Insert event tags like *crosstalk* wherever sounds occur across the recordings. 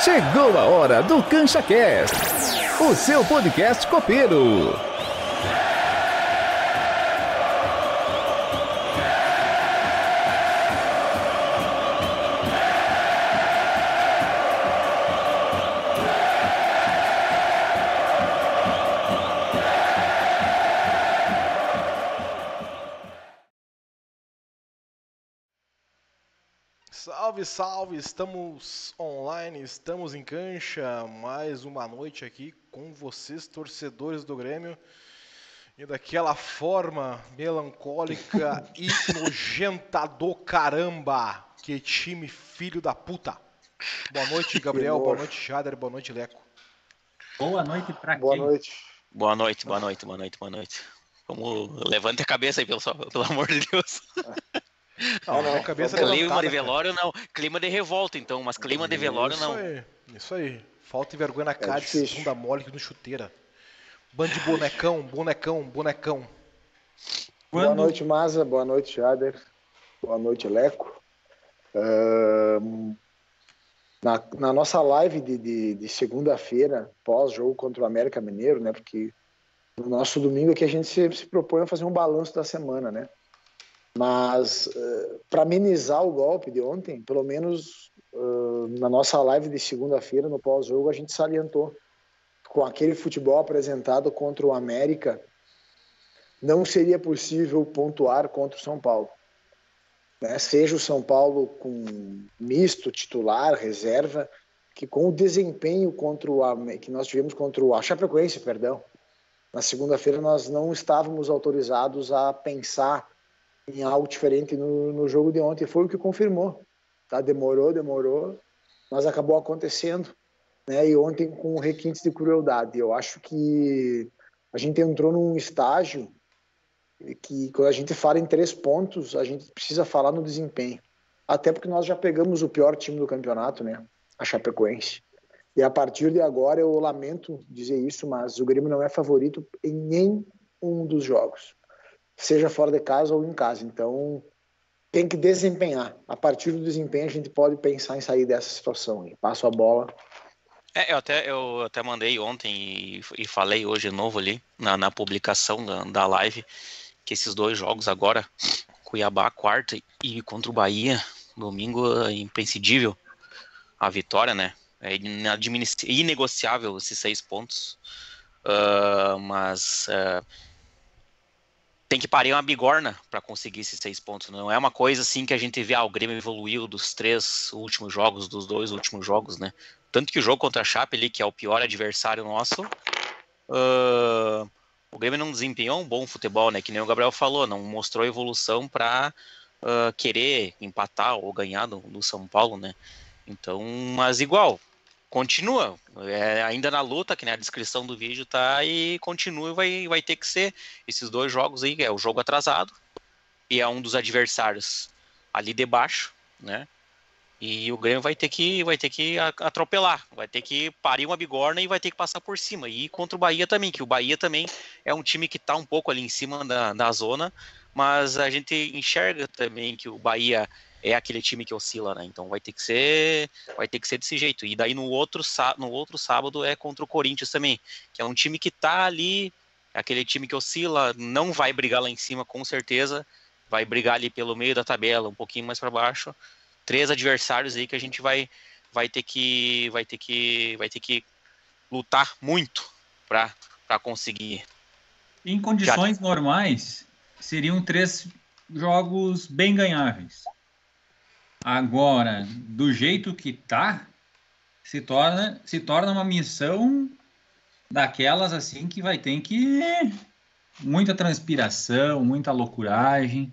Chegou a hora do Cancha Cast, o seu podcast copeiro. Salve, salve! Estamos online, estamos em cancha. Mais uma noite aqui com vocês, torcedores do Grêmio. E daquela forma melancólica e *laughs* nojenta do caramba. Que time filho da puta. Boa noite, Gabriel. Boa noite, Jader. Boa noite, Leco. Boa noite pra Boa quem? noite. Boa noite, boa noite, boa noite, boa noite. Vamos, levante a cabeça aí, pelo, pelo amor de Deus. *laughs* Não, não, cabeça clima levantada, de cara. velório não, clima de revolta então, mas clima de velório isso não. Aí, isso aí. Falta e vergonha na cara de difícil. segunda mole no chuteira. Bando de bonecão, bonecão, bonecão. Boa Quando- noite, Maza. Boa noite, Jader. Boa noite, Leco. Ahn, na, na nossa live de, de, de segunda-feira, pós-jogo contra o América Mineiro, né? Porque no nosso domingo aqui a gente se, se propõe a fazer um balanço da semana, né? Mas para amenizar o golpe de ontem, pelo menos ah, na nossa live de segunda-feira, no pós-jogo, a gente salientou com aquele futebol apresentado contra o América, não seria possível pontuar contra o São Paulo. Né? Seja o São Paulo com misto, titular, reserva, que com o desempenho contra o que nós tivemos contra o a Chapecoense, perdão, na segunda-feira nós não estávamos autorizados a pensar em algo diferente no, no jogo de ontem. Foi o que confirmou. Tá? Demorou, demorou, mas acabou acontecendo. Né? E ontem com requintes de crueldade. Eu acho que a gente entrou num estágio que quando a gente fala em três pontos, a gente precisa falar no desempenho. Até porque nós já pegamos o pior time do campeonato, né? A Chapecoense. E a partir de agora, eu lamento dizer isso, mas o Grêmio não é favorito em nenhum dos jogos. Seja fora de casa ou em casa. Então, tem que desempenhar. A partir do desempenho, a gente pode pensar em sair dessa situação. aí. Passo a bola. É, eu até, eu até mandei ontem e, e falei hoje de novo ali na, na publicação da, da live que esses dois jogos agora, Cuiabá quarta e contra o Bahia, domingo é imprescindível a vitória, né? É inegociável esses seis pontos. Ah, mas ah, tem que parir uma bigorna para conseguir esses seis pontos. Não é uma coisa assim que a gente vê, ah, o Grêmio evoluiu dos três últimos jogos, dos dois últimos jogos, né? Tanto que o jogo contra a Chape ali, que é o pior adversário nosso, ah, o Grêmio não desempenhou um bom futebol, né? Que nem o Gabriel falou, não mostrou evolução para querer empatar ou ganhar do São Paulo, né? Então, mas igual, continua. É, ainda na luta, que nem a descrição do vídeo tá, e continua e vai, vai ter que ser esses dois jogos aí, é o jogo atrasado, e é um dos adversários ali debaixo, né? E o Grêmio vai ter que vai ter que atropelar, vai ter que parir uma bigorna e vai ter que passar por cima. E contra o Bahia também, que o Bahia também é um time que tá um pouco ali em cima da, da zona, mas a gente enxerga também que o Bahia é aquele time que oscila, né? Então vai ter que ser vai ter que ser desse jeito. E daí no outro no outro sábado é contra o Corinthians também, que é um time que tá ali, é aquele time que oscila, não vai brigar lá em cima com certeza, vai brigar ali pelo meio da tabela, um pouquinho mais para baixo. Três adversários aí que a gente vai vai ter que vai ter que vai ter que lutar muito para para conseguir. Em condições normais, seriam três jogos bem ganháveis. Agora, do jeito que tá, se torna, se torna uma missão daquelas assim que vai ter que muita transpiração, muita loucuragem,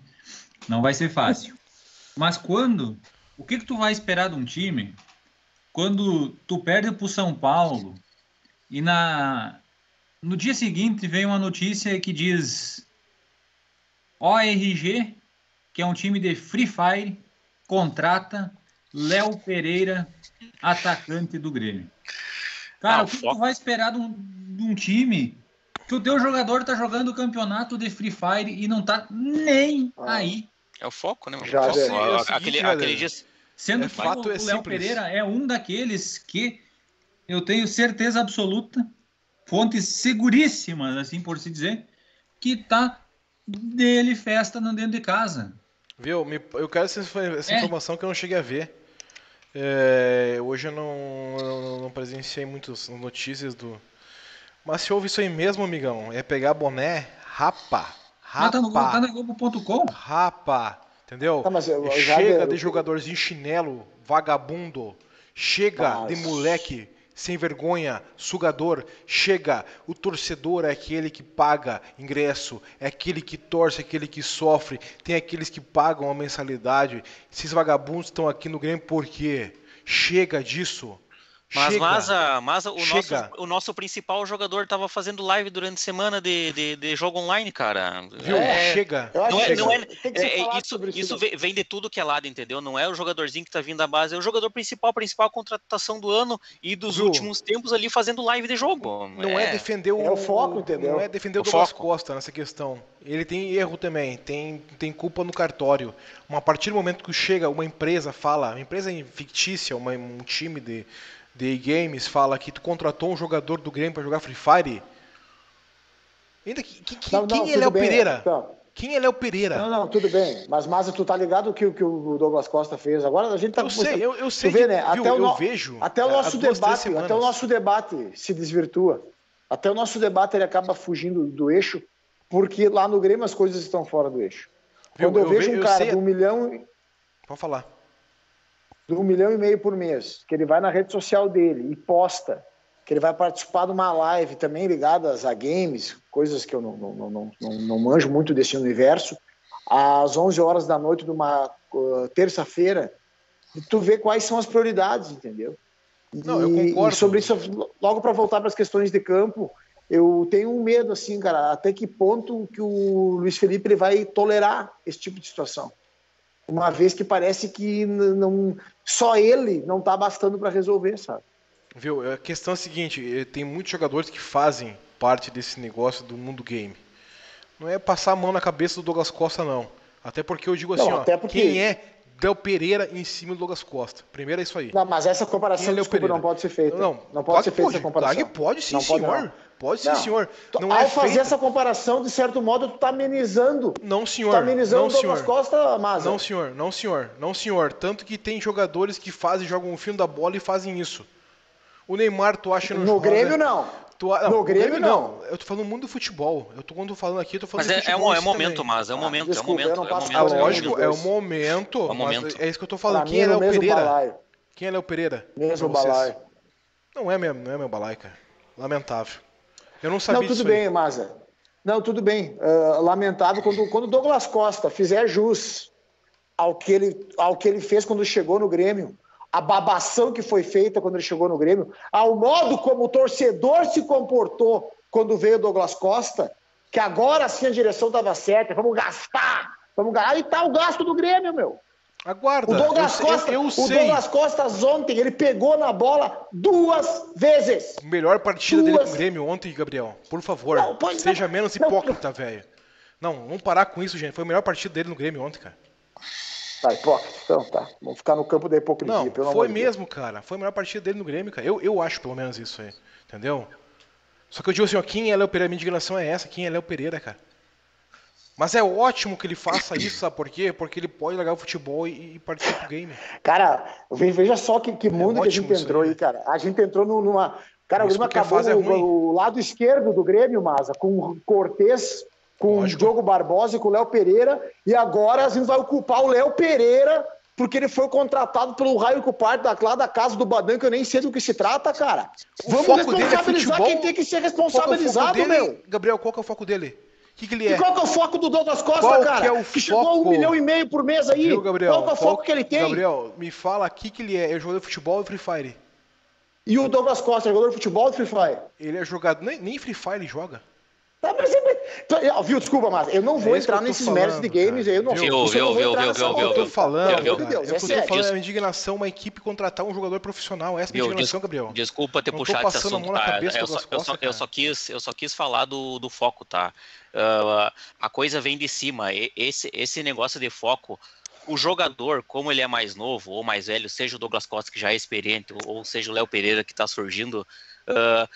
não vai ser fácil. Mas quando, o que que tu vai esperar de um time quando tu perde para o São Paulo e na no dia seguinte vem uma notícia que diz ORG, que é um time de Free Fire, contrata Léo Pereira, atacante do Grêmio. Cara, Ah, o que foco. tu vai esperar de um, de um time que o teu jogador tá jogando o campeonato de Free Fire e não tá nem Ah. aí É o foco, né? Já foco, é. É o seguinte, aquele, aquele dia. Sendo É que fato, o é Léo simples. Pereira é um daqueles que eu tenho certeza absoluta, fontes seguríssimas, assim por se dizer, que tá dele festa no dentro de casa. Viu? Me- eu quero essa, essa É. informação que eu não cheguei a ver. É, hoje eu não, não, não presenciei muitas notícias do. Mas se houve isso aí mesmo, amigão, é pegar boné, rapa. Tá, no, tá Rapa. na Globo.com? Rapa. Entendeu? Tá, mas eu- eu já Chega de- de jogadorzinho chinelo, vagabundo. Chega Mas- de moleque sem vergonha, sugador. Chega. O torcedor é aquele que paga ingresso, é aquele que torce, é aquele que sofre. Tem aqueles que pagam a mensalidade. Esses vagabundos estão aqui no Grêmio por quê? Chega disso. Mas, Chega. mas, a- mas o, nosso, Chega. o nosso principal jogador tava fazendo live durante a semana de, de, de jogo online, cara. Viu? É, Chega. Não é- que não é- É, é, isso isso vem de tudo que é lado, entendeu? Não é o jogadorzinho que tá vindo da base, é o jogador principal, principal contratação do ano e dos Viu? últimos tempos ali fazendo live de jogo. Não é, defender o. É o foco, entendeu? Não é defender o, O Douglas foco. Costa nessa questão. Ele tem erro também, tem, tem culpa no cartório. Mas a partir do momento que chega uma empresa, fala, uma empresa fictícia, uma- um time de, de games, fala que tu contratou um jogador do Grêmio pra jogar Free Fire. Ainda que, que- que- Não, não, quem é tudo Léo bem, Pereira? então. Quem é Léo Pereira? Não, não, tudo bem. Mas, Maza, tu tá ligado que o que o Douglas Costa fez? Agora a gente tá eu sei, eu, eu sei Tu vê, que, né? viu, Até o eu vejo. Até o nosso duas, debate, até o nosso debate se desvirtua. Até o nosso debate ele acaba fugindo do eixo, porque lá no Grêmio as coisas estão fora do eixo. Viu, Quando eu, eu vejo ve- um cara sei- de um milhão, Pode falar. De um milhão e meio por mês, que ele vai na rede social dele e posta que ele vai participar de uma live também ligada a games, coisas que eu não, não, não, não, não, manjo muito desse universo, às 11 horas da noite de uma uh, terça-feira, e tu vê quais são as prioridades, entendeu? Não, eu E- concordo. E sobre isso, logo para voltar para as questões de campo, eu tenho um medo, assim, cara, até que ponto que o Luiz Felipe ele vai tolerar esse tipo de situação. Uma vez que parece que não, só ele não tá bastando para resolver, sabe? Viu? A questão é a seguinte: eh, tem muitos jogadores que fazem parte desse negócio do mundo game. Não é passar a mão na cabeça do Douglas Costa, não. Até porque eu digo Não, assim, ó, até porque- quem é Del Pereira em cima do Douglas Costa? Primeiro é isso aí. Não, mas essa comparação, é desculpa, Pereira? não pode ser feita. Não, Não, pode ser feita essa comparação. Claro que pode sim, Não pode, senhor. não. Pode sim, senhor. Tu- Não Ao é fazer feita. essa comparação, de certo modo, tu tá amenizando. Não, Tu senhor. tá amenizando não, o Douglas. Costa, Maza. Não, senhor. Não, senhor. Não, senhor. Tanto que tem jogadores que fazem, jogam um filme da bola e fazem isso. O Neymar, tu acha No joga- Grêmio, não. Tu, a- No Grêmio, Eu tô falando no mundo do futebol. Eu tô quando tô falando aqui, eu tô falando Mas é, é, futebol um, é isso momento, também. mas é um Ah, momento, desculpa, é um momento. não é um passo É momento, pano é um lógico, momento. é o momento. É o mas momento. É isso que eu tô Pra falando. mim, Quem é no Léo Pereira? balaio. Quem é Léo Pereira? Mesmo Pra balaio. Não é mesmo, não é meu balai, cara. Lamentável. Eu não sabia Não, tudo disso bem, aí. Maza. Não, tudo bem. Ah, lamentável quando quando o Douglas Costa fizer jus ao que, ele, ao que ele fez quando chegou no Grêmio, a babação que foi feita quando ele chegou no Grêmio, ao modo como o torcedor se comportou quando veio o Douglas Costa, que agora sim a direção estava certa, vamos gastar, vamos gastar. Aí tá o gasto do Grêmio, meu. Aguarda. O Douglas eu, Costa, eu, eu o. Douglas Costa ontem, ele pegou na bola duas vezes. Melhor partida dele Duas- com o Grêmio ontem, Gabriel. Por favor, Não, seja não. menos hipócrita, velho. Não, vamos parar com isso, gente. Foi a melhor partida dele no Grêmio ontem, cara. Tá, hipócrita. Então, tá. Vamos ficar no campo da hipocrisia, Não, pelo foi de Deus. mesmo, cara. Foi a melhor partida dele no Grêmio, cara. Eu, eu acho pelo menos isso aí. Entendeu? Só que eu digo assim, ó, quem é Léo Pereira? Minha indignação é essa. Quem é Léo Pereira, cara? Mas é ótimo que ele faça isso, sabe por quê? Porque ele pode largar o futebol e, e partir pro game. Cara, ve- veja só que, que mundo que a É gente entrou aí, aí, cara. A gente entrou nu- numa. Cara, o Grêmio acabou é o, lado esquerdo do Grêmio, Maza, com o Cortez, com o Lógico. Diogo Barbosa e com o Léo Pereira. E agora a gente vai ocupar o Léo Pereira, porque ele foi contratado pelo Raio Cuparte da, lá da casa do Badan, que eu nem sei do que se trata, cara. O Vamos é responsabilizar futebol. quem tem que ser Qual que é o responsabilizado, meu. Gabriel, qual que é o foco dele? O que, que ele E é? qual que é o foco do Douglas Costa, Qual que cara? é o chegou a um milhão e meio por mês aí. Viu, Gabriel? Qual que é o foco que ele tem? Gabriel, me fala aqui que ele é. É jogador de futebol e Free Fire. E o Douglas Costa, jogador de futebol ou Free Fire? Ele é jogador. Nem, nem Free Fire ele joga. Tá, mas, mas, viu, desculpa, mas eu não vou é entrar nesses falando, méritos de games. Cara. Eu não, viu, viu, viu, viu, viu, viu, Eu tô falando, viu, viu, Deus, é eu tô falando é a indignação uma equipe contratar um jogador profissional. Essa é a indignação, Gabriel. Desculpa ter puxado esse assunto, tá? Eu só, eu, só, eu, só quis, eu só quis falar do, do foco, tá? Uh, a coisa vem de cima. Esse, esse negócio de foco o jogador, como ele é mais novo ou mais velho, seja o Douglas Costa que já é experiente, ou seja o Léo Pereira que está surgindo, uh,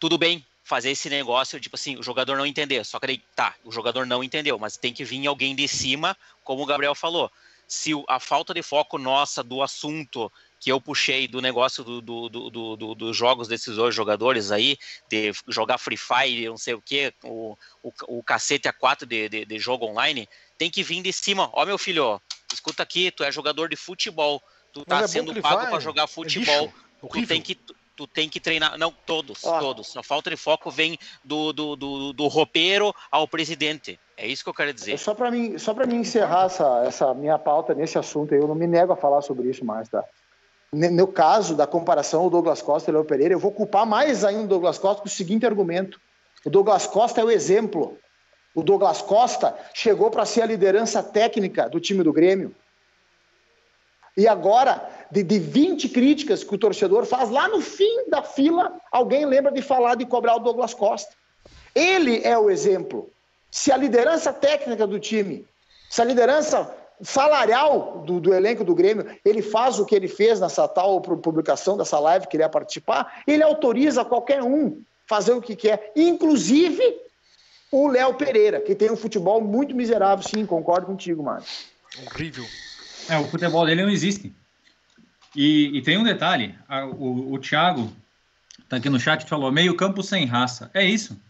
tudo bem fazer esse negócio, tipo assim, o jogador não entender. Só que daí, tá, o jogador não entendeu, mas tem que vir alguém de cima, como o Gabriel falou. Se a falta de foco nossa do assunto que eu puxei do negócio dos do, do, do, do, jogos desses dois jogadores aí, de jogar Free Fire, não sei o que, o, o, o cacete a quatro de, de, de, jogo online, tem que vir de cima. Ó, meu filho, ó, escuta aqui, tu é jogador de futebol, tu tá é sendo pago para jogar é futebol, é tu tem que tu tem que treinar. Não, todos, todos. A falta de foco vem do, do, do, do roupeiro ao presidente. É isso que eu quero dizer. Só para mim, só para mim encerrar essa, essa minha pauta nesse assunto, eu não me nego a falar sobre isso mais, tá? No caso da comparação o Douglas Costa e o Léo Pereira, eu vou culpar mais ainda o Douglas Costa com o seguinte argumento. O Douglas Costa é o exemplo. O Douglas Costa chegou para ser a liderança técnica do time do Grêmio. E agora, de, de 20 críticas que o torcedor faz, lá no fim da fila, alguém lembra de falar de cobrar o Douglas Costa. Ele é o exemplo. Se a liderança técnica do time, se a liderança salarial do, do, elenco do Grêmio, ele faz o que ele fez nessa tal publicação dessa live que ele ia participar, ele autoriza qualquer um fazer o que quer, inclusive o Léo Pereira, que tem um futebol muito miserável, sim, concordo contigo, mano. Horrível. É, o futebol dele não existe. E, e tem um detalhe: a, o, o Thiago tá aqui no chat falou meio campo sem raça. É isso.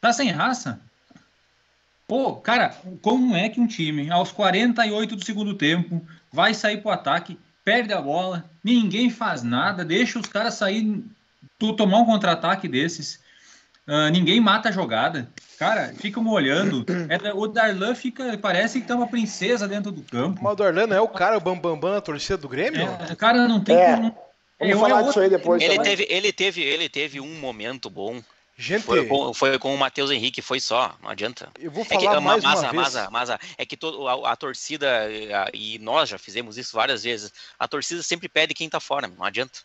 Tá sem raça? Pô, cara, como é que um time, aos 48 do segundo tempo, vai sair pro ataque, perde a bola, ninguém faz nada, deixa os caras sair, tu tomar um contra-ataque desses, uh, ninguém mata a jogada. Cara, ficam olhando. É, o Darlan fica. Parece que tá uma princesa dentro do campo. Mas o Darlan não é o cara, o Bambambam Bam, Bam, torcida do Grêmio? É, cara, não tem. É. Como... Vamos falar disso aí depois. Ele teve, ele, teve, ele teve um momento bom. Gente, foi com, foi com o Matheus Henrique, foi só, não adianta. Eu vou falar é que, mais mas, uma mas, vez. Mas, é que todo, a, a, torcida, e nós já fizemos isso várias vezes, a torcida sempre pede quem tá fora, não adianta.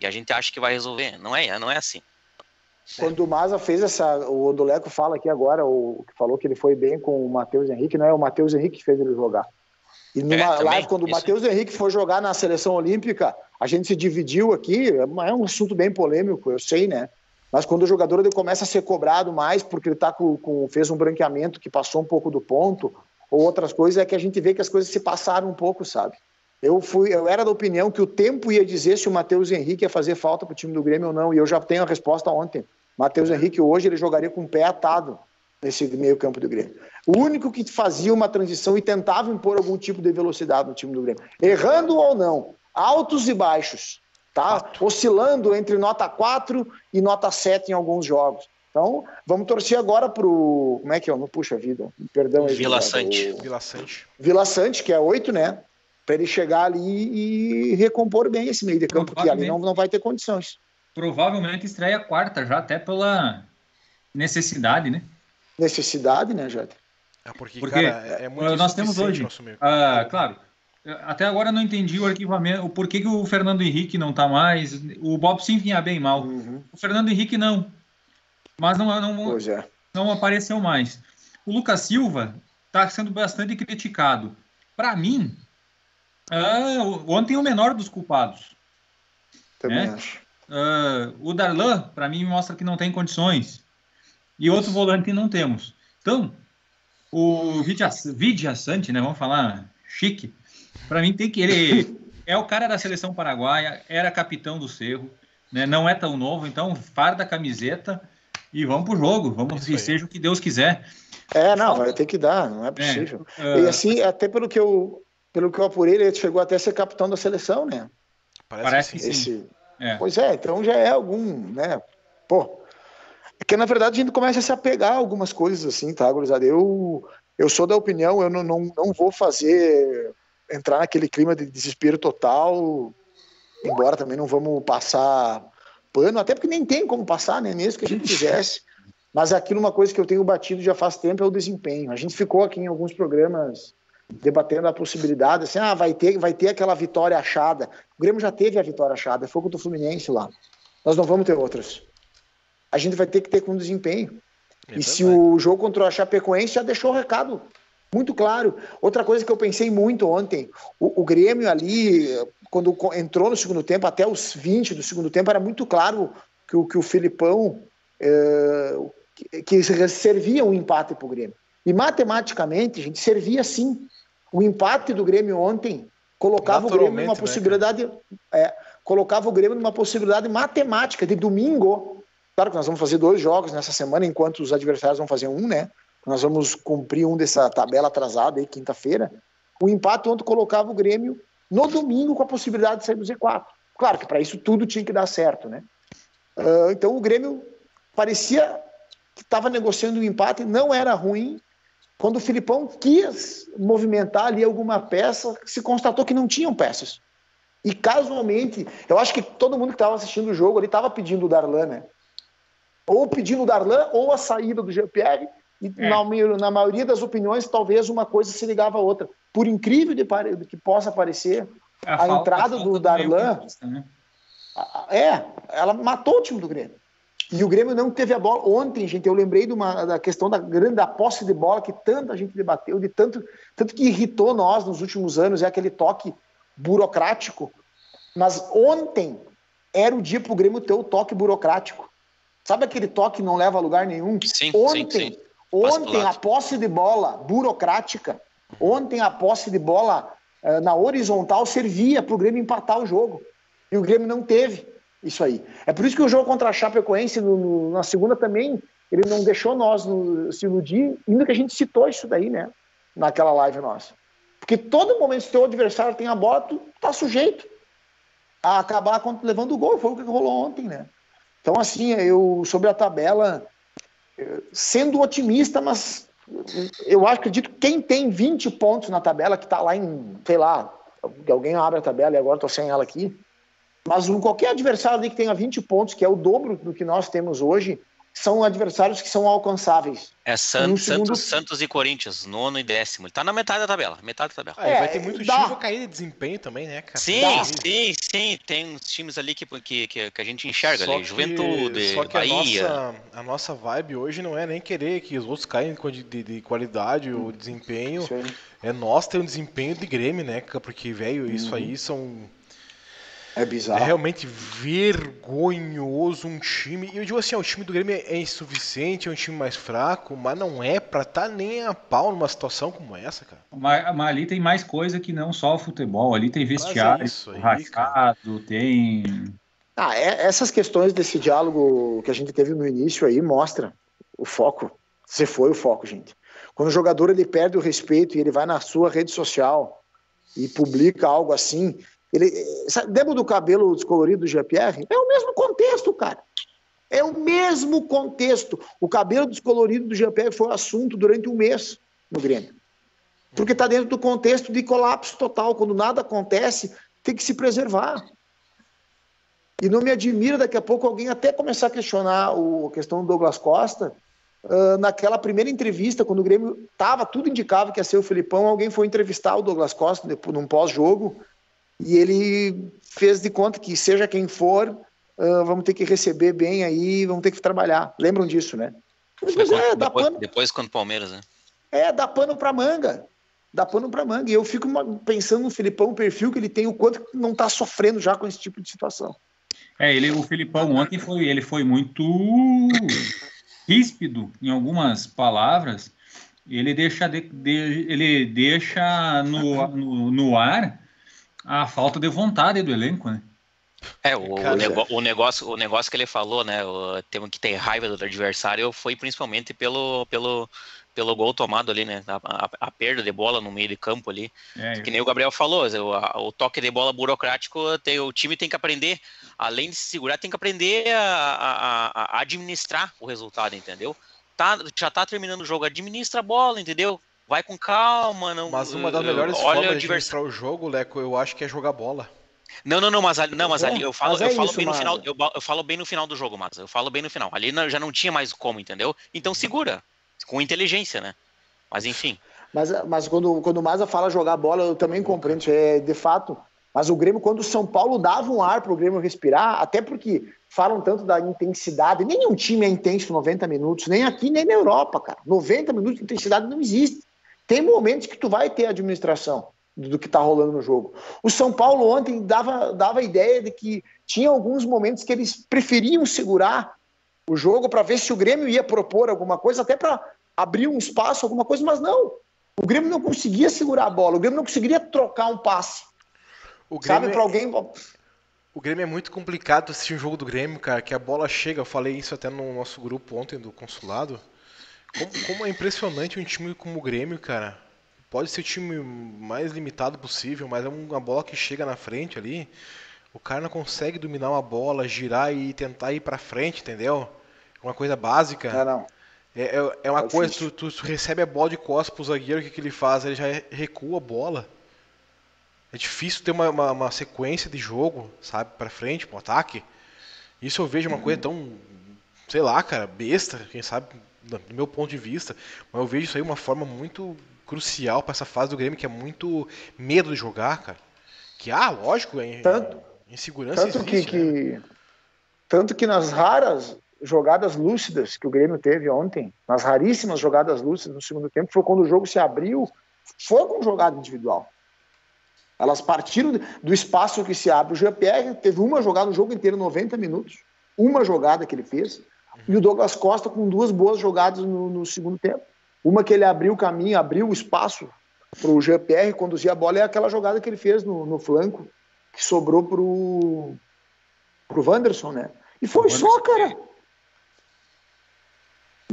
E a gente acha que vai resolver. Não é, não é assim. Quando o Maza fez essa. O Odoleco fala aqui agora, o que falou que ele foi bem com o Matheus Henrique, não é o Matheus Henrique que fez ele jogar. E numa é, live, quando o Matheus Henrique foi jogar na seleção olímpica, a gente se dividiu aqui, é um assunto bem polêmico, eu sei, né? Mas quando o jogador ele começa a ser cobrado mais porque ele tá com, com, fez um branqueamento que passou um pouco do ponto, ou outras coisas, é que a gente vê que as coisas se passaram um pouco, sabe? Eu fui, eu era da opinião que o tempo ia dizer se o Matheus Henrique ia fazer falta para o time do Grêmio ou não, e eu já tenho a resposta ontem. Matheus Henrique hoje ele jogaria com o pé atado nesse meio campo do Grêmio. O único que fazia uma transição e tentava impor algum tipo de velocidade no time do Grêmio. Errando ou não, altos e baixos, tá? Oscilando entre nota 4 e nota 7 em alguns jogos. Então, vamos torcer agora pro. Como é que é? Não puxa vida. Perdão aí. Vila Sante. O... Vila Sante. Vila Sante, que é 8, né? Para ele chegar ali e recompor bem esse meio de campo, que ali não, não vai ter condições provavelmente estreia quarta já, até pela necessidade, né? Necessidade, né, Jota? É porque, porque cara, é muito nós temos hoje, ah, claro, até agora não entendi o arquivamento, o porquê que o Fernando Henrique não tá mais, o Bob sim vinha bem mal, uhum. o Fernando Henrique não, mas não, não, é. não apareceu mais. O Lucas Silva está sendo bastante criticado. Para mim, ah, ontem o menor dos culpados. Também né? acho. Uh, o Darlan, para mim, mostra que não tem condições. E outro volante não temos. Então, o Vidia Sante, né? Vamos falar chique. Para mim tem que ele *laughs* é o cara da seleção paraguaia, era capitão do Cerro, né? Não é tão novo, então farda a camiseta e vamos pro jogo. Vamos que seja o que Deus quiser. É, não, vai ter que dar, não é, é possível. É, uh, e assim, até pelo que eu pelo que eu apurei, ele chegou até a ser capitão da seleção, né? Parece, Parece que sim. Esse, é. Pois é, então já é algum, né? Pô, é que na verdade a gente começa a se apegar a algumas coisas assim, tá, gurizada? Eu, eu sou da opinião, eu não, não, não vou fazer, entrar naquele clima de desespero total, embora também não vamos passar pano, até porque nem tem como passar, né? Mesmo que a gente quisesse. Mas aquilo, uma coisa que eu tenho batido já faz tempo, é o desempenho. A gente ficou aqui em alguns programas debatendo a possibilidade, assim, ah, vai ter, vai ter aquela vitória achada. O Grêmio já teve a vitória achada, foi contra o Fluminense lá. Nós não vamos ter outras. A gente vai ter que ter com desempenho. É e se o jogo contra o Chapecoense já deixou o recado muito claro. Outra coisa que eu pensei muito ontem, o, o, Grêmio ali, quando entrou no segundo tempo, até os 20 do segundo tempo, era muito claro que o, que o Filipão é, que, que servia um empate para o Grêmio. E matematicamente, a gente servia sim. O empate do Grêmio ontem colocava o Grêmio numa né, possibilidade. Né, é, colocava o Grêmio numa possibilidade matemática de domingo. Claro que nós vamos fazer dois jogos nessa semana, enquanto os adversários vão fazer um, né? Nós vamos cumprir um dessa tabela atrasada aí, quinta-feira. O empate ontem colocava o Grêmio no domingo com a possibilidade de sair do Z4. Claro que para isso tudo tinha que dar certo, né? Uh, então o Grêmio parecia que estava negociando um empate, não era ruim, quando o Filipão quis movimentar ali alguma peça, se constatou que não tinham peças. E casualmente, eu acho que todo mundo que estava assistindo o jogo ali estava pedindo o Darlan, né? Ou pedindo o Darlan, ou a saída do GPR, e é. na, na, maioria das opiniões, talvez uma coisa se ligava à outra. Por incrível de que possa parecer, a, a falta, entrada a do Darlan. Né? É, ela matou o time do Grêmio. E o Grêmio não teve a bola. Ontem, gente, eu lembrei de uma, da questão da grande da posse de bola que tanta gente debateu, de tanto, tanto que irritou nós nos últimos anos, é aquele toque burocrático. Mas ontem era o dia para o Grêmio ter o toque burocrático. Sabe aquele toque que não leva a lugar nenhum? Sim, ontem, sim, sim. ontem a posse de bola burocrática, ontem a posse de bola uh, na horizontal servia para o Grêmio empatar o jogo. E o Grêmio não teve isso aí. É por isso que o jogo contra a Chapecoense no, na segunda também, ele não deixou nós no, se iludir, ainda que a gente citou isso daí, né? Naquela live nossa. Porque todo momento o teu adversário tem a bola, tu tá sujeito a acabar levando o gol. Foi o que rolou ontem, né? Então, assim, eu, sobre a tabela, sendo otimista, mas eu acredito que quem tem 20 pontos na tabela, que tá lá em, sei lá, alguém abre a tabela e agora tô sem ela aqui, mas um, qualquer adversário ali que tenha 20 pontos, que é o dobro do que nós temos hoje, são adversários que são alcançáveis. É San. Santos, Santos e Corinthians, nono e décimo. Ele tá na metade da tabela. Metade da tabela. Ah, é, vai ter muito dá. time cair de desempenho também, né, cara? Sim, dá. sim, sim. Tem uns times ali que, que, que, a gente enxerga só ali. Que, Juventude, só que Bahia. A nossa, a nossa vibe hoje não é nem querer que os outros caem de, de, de qualidade ou hum. desempenho. É nós ter um desempenho de Grêmio, né? Porque, velho, isso uhum. aí são é bizarro. É realmente vergonhoso um time. E eu digo assim, ó, o time do Grêmio é insuficiente, é um time mais fraco, mas não é pra estar tá nem a pau numa situação como essa, cara. Mas, mas, ali tem mais coisa que não só o futebol. Ali tem vestiário, é rascado, tem. Ah, é, essas questões desse diálogo que a gente teve no início aí mostra o foco. Você foi o foco, gente. Quando o jogador ele perde o respeito e ele vai na sua rede social e publica algo assim, ele, sabe, lembra do cabelo descolorido do Jean-Pierre? É o mesmo contexto, cara. É o mesmo contexto. O cabelo descolorido do Jean-Pierre foi assunto durante um mês no Grêmio. Porque está dentro do contexto de colapso total. Quando nada acontece, tem que se preservar. E não me admira daqui a pouco alguém até começar a questionar o, a questão do Douglas Costa. Uh, naquela primeira entrevista, quando o Grêmio estava, tudo indicava que ia ser o Felipão, alguém foi entrevistar o Douglas Costa num pós-jogo e ele fez de conta que seja quem for, uh, vamos ter que receber bem aí, vamos ter que trabalhar. Lembram disso, né? Depois, é, dá depois, pano. depois quando Palmeiras, né? É, dá pano pra manga. Dá pano pra manga. E eu fico pensando no Filipão, o perfil que ele tem, o quanto não tá sofrendo já com esse tipo de situação. É, ele, o Filipão ontem foi, ele foi muito ríspido em algumas palavras. Ele deixa, de, de, ele deixa no, no, no ar a falta de vontade do elenco, né? É, o, o, nego, o, negócio, o negócio que ele falou, né? O, temos que ter raiva do adversário foi principalmente pelo, pelo, pelo gol tomado ali, né? A, a, a perda de bola no meio de campo ali. É, que nem o Gabriel falou, o, a, o toque de bola burocrático, tem, o time tem que aprender, além de se segurar, tem que aprender a, administrar o resultado, entendeu? Tá, já tá terminando o jogo, administra a bola, entendeu? Vai com calma. Não, Mas uma das melhores olha formas de administrar o jogo, Leco, eu acho que é jogar bola. Não, não, não, mas ali, não, mas ali eu falo, eu é falo isso, bem no final, eu, eu, falo bem no final do jogo, mas eu falo bem no final. Ali não, já não tinha mais como, entendeu? Então segura, com inteligência, né? Mas enfim. Mas, mas quando, quando o Maza fala jogar bola, eu também compreendo, isso é de fato. Mas o Grêmio, quando o São Paulo dava um ar para o Grêmio respirar, até porque falam tanto da intensidade, nenhum time é intenso 90 minutos, nem aqui, nem na Europa, cara. 90 minutos de intensidade não existe. Tem momentos que tu vai ter administração do que está rolando no jogo. O São Paulo ontem dava, dava a ideia de que tinha alguns momentos que eles preferiam segurar o jogo para ver se o Grêmio ia propor alguma coisa, até para abrir um espaço, alguma coisa, mas não. O Grêmio não conseguia segurar a bola, o Grêmio não conseguiria trocar um passe. O Grêmio, Sabe, para alguém. O Grêmio é muito complicado assistir um jogo do Grêmio, cara, que a bola chega, eu falei isso até no nosso grupo ontem do consulado. Como, como é impressionante um time como o Grêmio, cara pode ser o time mais limitado possível, mas é uma bola que chega na frente ali. O cara não consegue dominar uma bola, girar e tentar ir para frente, entendeu? É uma coisa básica. É, não. É, é, é uma é coisa, tu, tu, recebe a bola de costas pro zagueiro, o que, que ele faz? Ele já recua a bola. É difícil ter uma, uma, uma sequência de jogo, sabe, para frente, pro ataque. Isso eu vejo uma coisa tão, sei lá, cara, besta, quem sabe, do meu ponto de vista. Mas eu vejo isso aí uma forma muito crucial para essa fase do Grêmio, que é muito medo de jogar, cara. Que, ah, lógico, é tanto, insegurança tanto existe, que, né? que Tanto que nas raras jogadas lúcidas que o Grêmio teve ontem, nas raríssimas jogadas lúcidas no segundo tempo, foi quando o jogo se abriu, foi com jogada individual. Elas partiram do espaço que se abre. O Jean-Pierre teve uma jogada no jogo inteiro, 90 minutos. Uma jogada que ele fez. E o Douglas Costa com duas boas jogadas no, no segundo tempo. Uma que ele abriu o caminho, abriu o espaço para o GPR conduzir a bola é aquela jogada que ele fez no, no flanco, que sobrou para o Wanderson, né? E foi só, cara.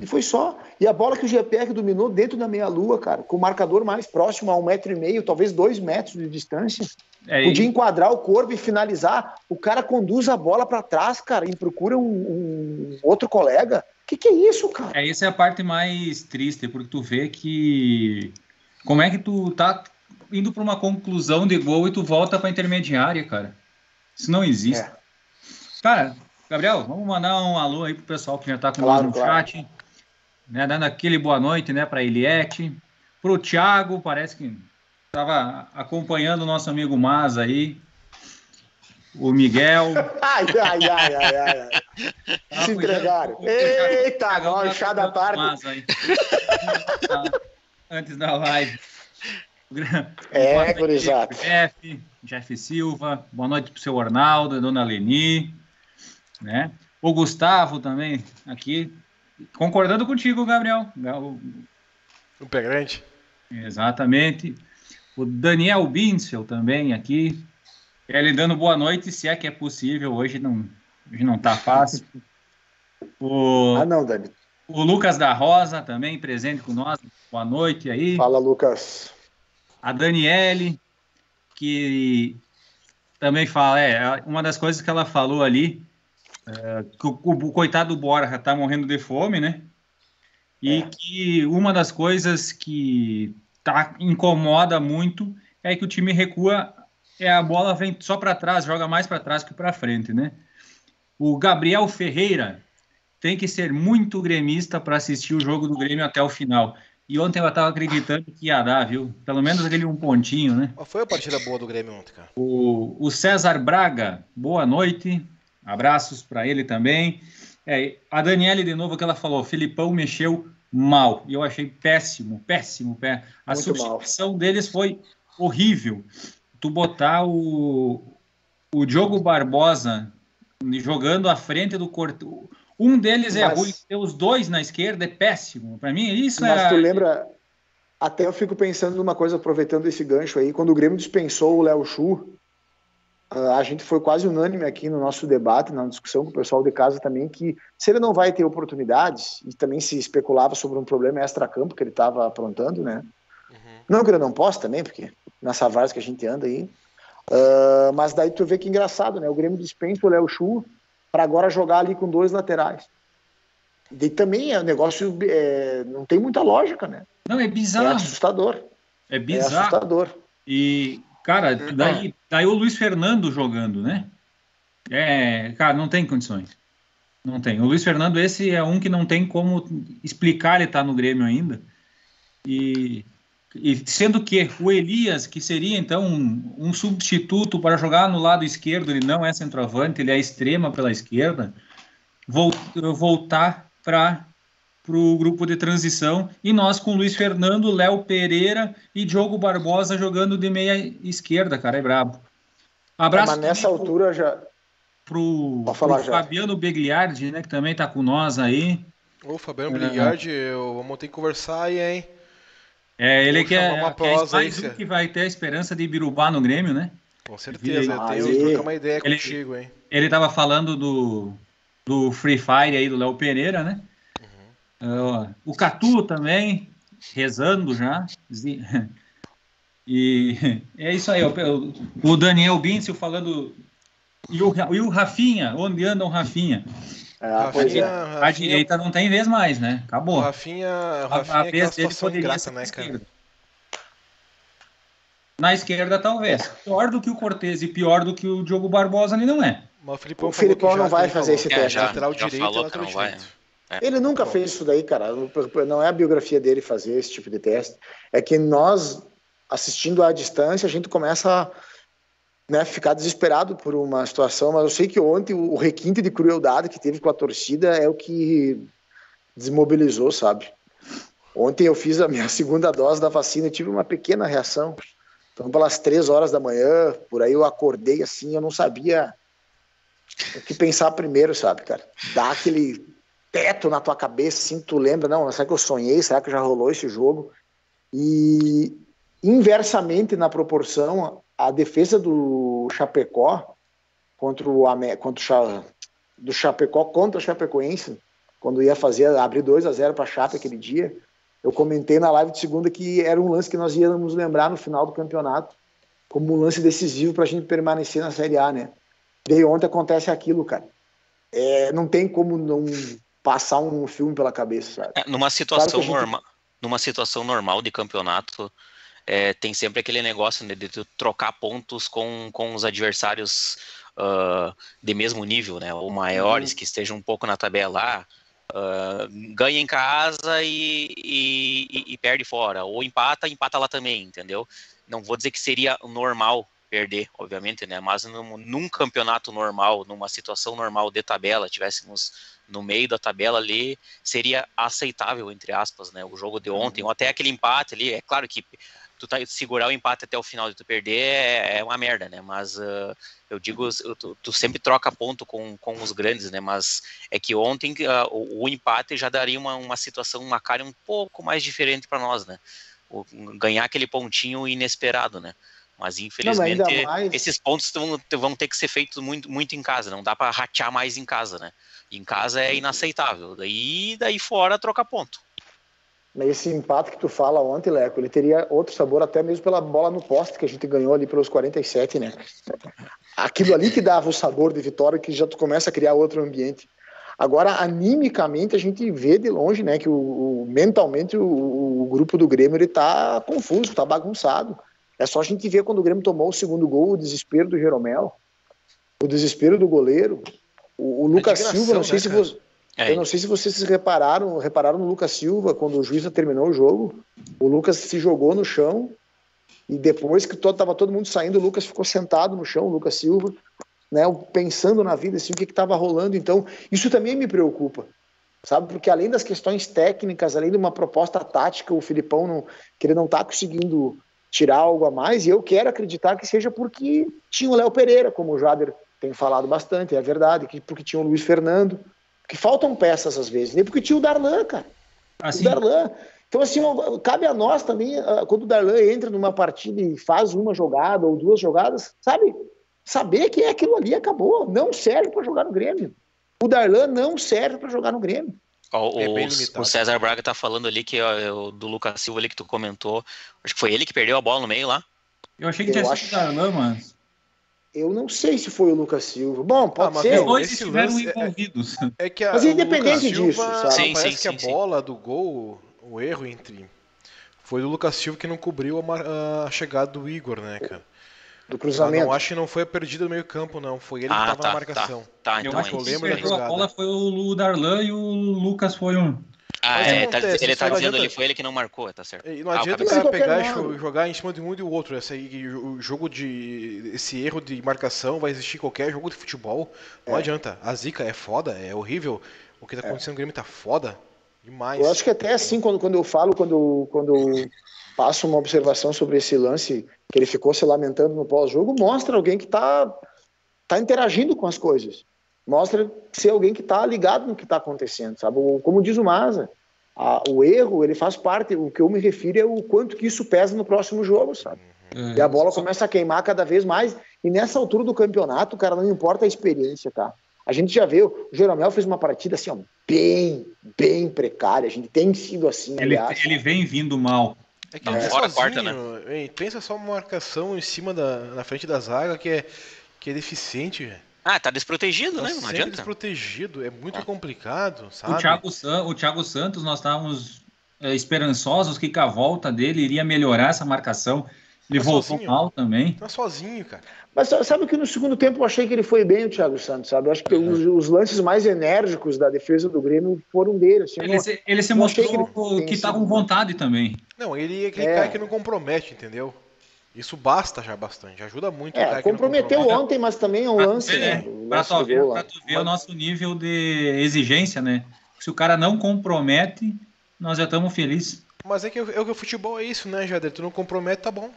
E foi só. E a bola que o GPR dominou dentro da meia-lua, cara, com o marcador mais próximo a um metro e meio, talvez dois metros de distância. É, Podia enquadrar o corpo e finalizar. O cara conduz a bola para trás, cara, e procura um, um outro colega que, que é isso, cara? É, essa é a parte mais triste, porque tu vê que. Como é que tu tá indo para uma conclusão de gol e tu volta para intermediária, cara? Isso não existe. É. Cara, Gabriel, vamos mandar um alô aí pro pessoal que já tá com claro, nós no claro. chat. Né, dando aquele boa noite, né, para Eliette. Pro Thiago, parece que estava acompanhando o nosso amigo Mas aí o Miguel. *laughs* ai, ai, ai, ai, ai. Tá Se entregaram. Eita, ó, o chá da tarde. *laughs* Antes da live. É, gurizada. Jeff, Jeff Silva, boa noite pro seu Arnaldo, dona Leni, né? O Gustavo também aqui, concordando contigo, Gabriel. O pé grande. Exatamente. O Daniel Binsel também aqui, ele dando boa noite, se é que é possível. Hoje não, hoje não tá fácil. *laughs* O, ah, não, Dani. O Lucas da Rosa também presente com nós. Boa noite aí. Fala, Lucas. A Daniele, que também fala, é, uma das coisas que ela falou ali, é, que o, o, coitado do Borja tá morrendo de fome, né? E é. que uma das coisas que tá, incomoda muito é que o time recua é a bola vem só para trás, joga mais para trás que para frente, né? O Gabriel Ferreira tem que ser muito gremista para assistir o jogo do Grêmio até o final. E ontem eu estava acreditando que ia dar, viu? Pelo menos aquele um pontinho, né? Qual foi a partida boa do Grêmio ontem, cara? O, o César Braga, boa noite. Abraços para ele também. É, a Daniele, de novo, que ela falou, Filipão mexeu mal. E eu achei péssimo, péssimo. Pé. A Muito substituição mal. deles foi horrível tu botar o, o Diogo Barbosa jogando à frente do Corto. Um deles é ruim, ter os dois na esquerda é péssimo. Para mim, isso mas é. Mas tu lembra. Até eu fico pensando numa coisa, aproveitando esse gancho aí, quando o Grêmio dispensou o Léo Chu, a gente foi quase unânime aqui no nosso debate, na discussão com o pessoal de casa também, que se ele não vai ter oportunidades, e também se especulava sobre um problema extra-campo que ele estava aprontando, né? Uhum. Não que ele não possa também, porque nessa várzea que a gente anda aí. Uh, mas daí tu vê que engraçado, né? O Grêmio dispensa o Léo Chu para agora jogar ali com dois laterais. E também é um negócio, é, não tem muita lógica, né? Não, é bizarro. É assustador. É bizarro. É assustador. E cara, daí, daí o Luiz Fernando jogando, né? É, cara, não tem condições. Não tem. O Luiz Fernando, esse é um que não tem como explicar ele estar tá no Grêmio ainda. E, e, sendo que o Elias, que seria então um, um, substituto para jogar no lado esquerdo, ele não é centroavante, ele é extrema pela esquerda, voltar para o grupo de transição e nós com Luiz Fernando, Léo Pereira e Diogo Barbosa jogando de meia esquerda, cara, é brabo. Abraço. Mas nessa altura já pro, pro Fabiano Begliardi, né, que também tá com nós aí. Ô, Fabiano é, Begliardi, eu vamos ter que conversar aí, hein? É, ele que é, que é mais um que vai ter a esperança de Birubá no Grêmio, né? Com certeza, eu tenho que trocar uma ideia ele, contigo, hein? Ele tava falando do, do Free Fire aí do Léo Pereira, né? Uh, o Catu também, rezando já. E *laughs* é isso aí, o, o Daniel Bincio falando e o, e o Rafinha? Onde anda o Rafinha? É, Rafinha, Rafinha, a direita não tem vez mais, né? Acabou. O Rafinha, o Rafinha a, a é vez dele poderia ser né, cara? Na esquerda, talvez. Pior do que o Cortez e pior do que o Diogo Barbosa, ele não é. Mas o Filipão, o Filipão não vai fazer esse teste. É, já, lateral já direito falou lateral vai. É. Ele nunca Bom. fez isso daí, cara. Não é a biografia dele fazer esse tipo de teste. É que nós, assistindo à distância, a gente começa a né, ficar desesperado por uma situação, mas eu sei que ontem o requinte de crueldade que teve com a torcida é o que desmobilizou, sabe? Ontem eu fiz a minha *laughs* segunda dose da vacina e tive uma pequena reação. Então, pelas três horas da manhã, por aí eu acordei assim, eu não sabia o que pensar primeiro, sabe, cara? Dá aquele teto na tua cabeça, assim, tu lembra, não, será que eu sonhei? Será que já rolou esse jogo? E inversamente na proporção, a defesa do Chapecó contra o, contra o do Chapecó contra o Chapecoense, quando ia fazer abrir 2 a 0 para a Chape aquele dia, eu comentei na live de segunda que era um lance que nós íamos lembrar no final do campeonato como um lance decisivo para a gente permanecer na Série A, né? Daí ontem acontece aquilo, cara. É, não tem como não passar um filme pela cabeça, sabe? É, numa situação gente... normal, numa situação normal de campeonato, é, tem sempre aquele negócio né, de trocar pontos com, com os adversários uh, de mesmo nível, né, ou maiores, uhum. que estejam um pouco na tabela. Uh, ganha em casa e, e, e, perde fora, ou empata, empata lá também, entendeu? Não vou dizer que seria normal perder, obviamente, né? Mas num, num, campeonato normal, numa situação normal de tabela, tivéssemos no meio da tabela ali, seria aceitável, entre aspas, né? O jogo de ontem, uhum. ou até aquele empate ali, é claro que tu tá, segurar o empate até o final e tu perder é, é uma merda, né? Mas uh, eu digo, tu, tu, sempre troca ponto com, com os grandes, né? Mas é que ontem uh, o, o, empate já daria uma, uma situação, uma cara um pouco mais diferente para nós, né? O, ganhar aquele pontinho inesperado, né? Mas infelizmente não, mais... esses pontos vão, vão ter que ser feitos muito, muito em casa, não dá para ratear mais em casa, né? Em casa é inaceitável. Daí, daí fora troca ponto. Esse empate que tu fala ontem, Leco, ele teria outro sabor até mesmo pela bola no poste que a gente ganhou ali pelos 47, né? Aquilo ali que dava o sabor de vitória, que já tu começa a criar outro ambiente. Agora, animicamente, a gente vê de longe, né, que o, o mentalmente o, o, grupo do Grêmio ele tá confuso, tá bagunçado. É só a gente ver quando o Grêmio tomou o segundo gol, o desespero do Jeromel, o desespero do goleiro, o, o Lucas Silva, não sei né, se você é. Eu não sei se vocês repararam, repararam no Lucas Silva, quando o juiz terminou o jogo, o Lucas se jogou no chão e depois que todo, tava todo mundo saindo, o Lucas ficou sentado no chão, o Lucas Silva, né, pensando na vida, assim, o que estava rolando. Então, isso também me preocupa, sabe? Porque além das questões técnicas, além de uma proposta tática, o Filipão não, que ele não está conseguindo tirar algo a mais, e eu quero acreditar que seja porque tinha o Léo Pereira, como o Jader tem falado bastante, é verdade, que porque tinha o Luiz Fernando, que faltam peças às vezes, nem porque tinha o Darlan, cara. Assim. O Darlan. Então, assim, cabe a nós também, ah, quando o Darlan entra numa partida e faz uma jogada ou duas jogadas, sabe? Saber que é aquilo ali acabou. Não serve para jogar no Grêmio. O Darlan não serve para jogar no Grêmio. O, é o, César Braga tá falando ali que ó, do Lucas Silva ali que tu comentou. Acho que foi ele que perdeu a bola no meio lá. Eu achei que tinha sido o Darlan, mas. Eu não sei se foi o Lucas Silva. Bom, pode ah, ser. Os dois estiveram é- envolvidos. É, é, que a, mas independente disso, sabe? Sim, parece sim, que sim, a bola do gol, o erro entre Foi do Lucas Silva que não cobriu a, a chegada do Igor, né, cara? Do Eu cruzamento. não acho que não foi a perdida do meio campo, não. Foi ele que Ah, tava tá, na marcação. Tá, Eu então acho é que eu isso. lembro quem da pegou a bola foi o Darlan e o Lucas foi um. Ah, é, tá- ele tá não dizendo ele foi ele que não marcou, tá certo. E não Ah, o adianta o cabeça- cara pegar e jogar em cima de um e do outro. Essa aí, o jogo de. Esse erro de marcação vai existir em qualquer jogo de futebol. Não É. adianta. A zica é foda, é horrível. O que tá acontecendo no Grêmio tá foda demais. Eu acho que até assim, quando, quando eu falo, quando, quando eu passo uma observação sobre esse lance, que ele ficou se lamentando no pós-jogo, mostra alguém que está tá interagindo com as coisas. Mostra ser alguém que está ligado no que está acontecendo, sabe? Como diz o Maza, a- o erro, ele faz parte, o que eu me refiro é o quanto que isso pesa no próximo jogo, sabe? E a bola começa a queimar cada vez mais. E nessa altura do campeonato, cara, não importa a experiência, tá? A gente já vê, o Jeromel fez uma partida assim, ó, bem, bem precária. A gente tem sido assim, Ele, aliás. ele vem vindo mal. É que Não, ele é sozinho. quarta, hein? Pensa só uma marcação em cima da na frente da zaga que é, que é deficiente, velho. Ah, tá desprotegido, Tá né? Não adianta. desprotegido. É muito complicado, O sabe? Thiago, San- o Thiago Santos, nós estávamos é, esperançosos que com a volta dele iria melhorar essa marcação. Ele Tá voltou sozinho. mal também. Tá sozinho, cara. Mas sa- sabe que no segundo tempo eu achei que ele foi bem, o Thiago Santos, sabe? Eu acho que os, os lances mais enérgicos da defesa do Grêmio foram dele. Assim, Ele não- se, ele se mostrou que ele que sido com vontade também. Não, ele é aquele É. cara que não compromete, entendeu? Isso basta já bastante. Ajuda muito o É, cara que não comprometeu compromete. ontem, mas também é um Pra lance, ver, né? O Pra lance tu ver, pra tu ver o nosso nível de exigência, né? Se o cara não compromete, nós já estamos felizes. Mas é que, o- é que o futebol é isso, né, Jader? Tu não compromete, tá bom.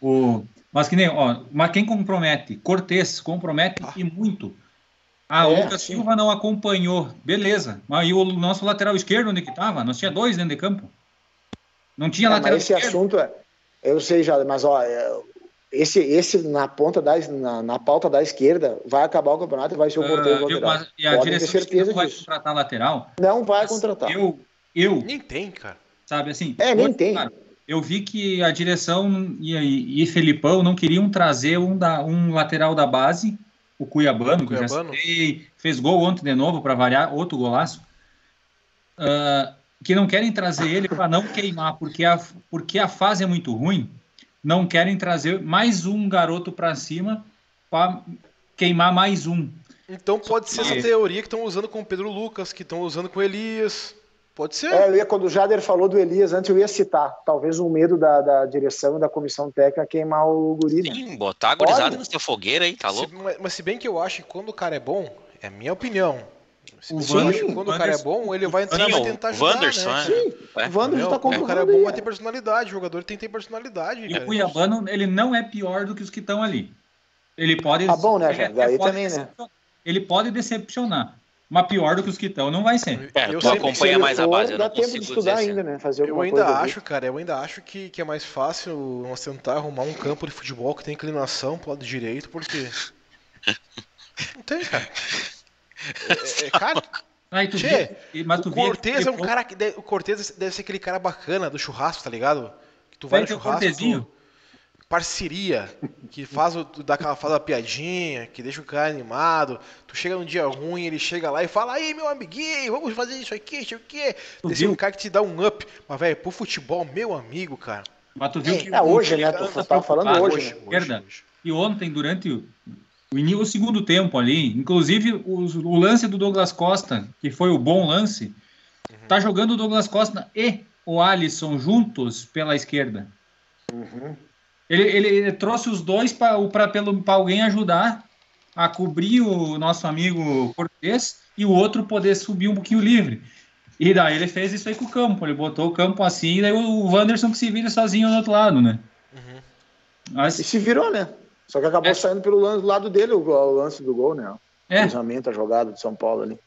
O, mas que nem, ó, mas quem compromete? Cortez compromete Ah. e muito. A É, Lucas sim. Silva não acompanhou, beleza. Mas e o nosso lateral esquerdo, onde que tava? Nós tinha dois dentro de campo. Não tinha É, lateral mas esse esquerdo. assunto, é, eu sei já, mas ó, é, esse, esse na ponta da na, na pauta da esquerda vai acabar o campeonato e vai ser o Ah, eu- lateral. mas- e a Podem ter direção que certeza não vai disso. contratar lateral. Não vai Mas contratar. Eu, eu, Nem tem, cara. sabe assim. É, nem tem. cara, eu vi que a direção e, e, Felipão não queriam trazer um, da, um lateral da base, o Cuiabano, que eu já Cuiabano. citei, fez gol ontem de novo para variar, outro golaço. Ah, que não querem trazer ele para não queimar, porque a, porque a fase é muito ruim. Não querem trazer mais um garoto para cima para queimar mais um. Então pode ser essa teoria que estão usando com o Pedro Lucas, que estão usando com o Elias. Pode ser. É, eu ia, quando o Jader falou do Elias, antes eu ia citar, talvez um medo da, da direção e da comissão técnica queimar o guri, né? Sim, botar a gurizada Pode. nessa fogueira aí, tá Se- louco? mas, mas se bem que eu acho que quando o cara é bom, é a minha opinião. Se O bem que acho quando o cara é bom, ele vai entrar e o tentar ajudar, Wanderson, né? é. Sim, É. o Wanderson Meu, tá o cara é bom, vai ter né? personalidade. O jogador tem que ter personalidade. E o. Cuiabano, ele não é pior do que os que estão ali. Ele pode. Tá bom, né, Daí também, né? Ele pode decepcionar, mas pior do que os que estão não vai ser. É, eu tu sempre- acompanha mais a base, eu dá não tempo de estudar dizer ainda, assim. né? Fazer Eu ainda coisa ali. acho, cara, eu ainda acho que, que é mais fácil nós tentar arrumar um campo de futebol que tem inclinação pro lado direito, porque. *laughs* Não tem, cara. *laughs* É, é, cara, Aí tu vê, mas tu o Cortez é um cara que. deve- O Cortez deve ser aquele cara bacana do churrasco, tá ligado? Que tu vai no churrasco. Tu- parceria, que faz, o, dá aquela, faz a piadinha, que deixa o cara animado. Tu chega num dia ruim, ele chega lá e fala: aí, meu amiguinho, vamos fazer isso aqui, aqui. Tu Esse é um cara que te dá um up. Mas, velho, pro futebol, meu amigo, cara. Mas tu viu que É, o- hoje, né? o- Tu tá falando preocupado hoje, né? esquerda. E ontem, durante o, o, o segundo tempo ali, inclusive os- o lance do Douglas Costa, que foi o bom lance, tá jogando o Douglas Costa e o Alisson juntos pela esquerda. Uhum. Ele, ele- trouxe os dois para alguém ajudar a cobrir o nosso amigo Cortez e o outro poder subir um pouquinho livre. E daí ele fez isso aí com o campo. Ele botou o campo assim, e daí o Wanderson que se vira sozinho do outro lado, né? Uhum. Mas, E se virou, né? Só que acabou É. saindo pelo lado dele o lance do gol, né? O é, cruzamento, a jogada de São Paulo ali.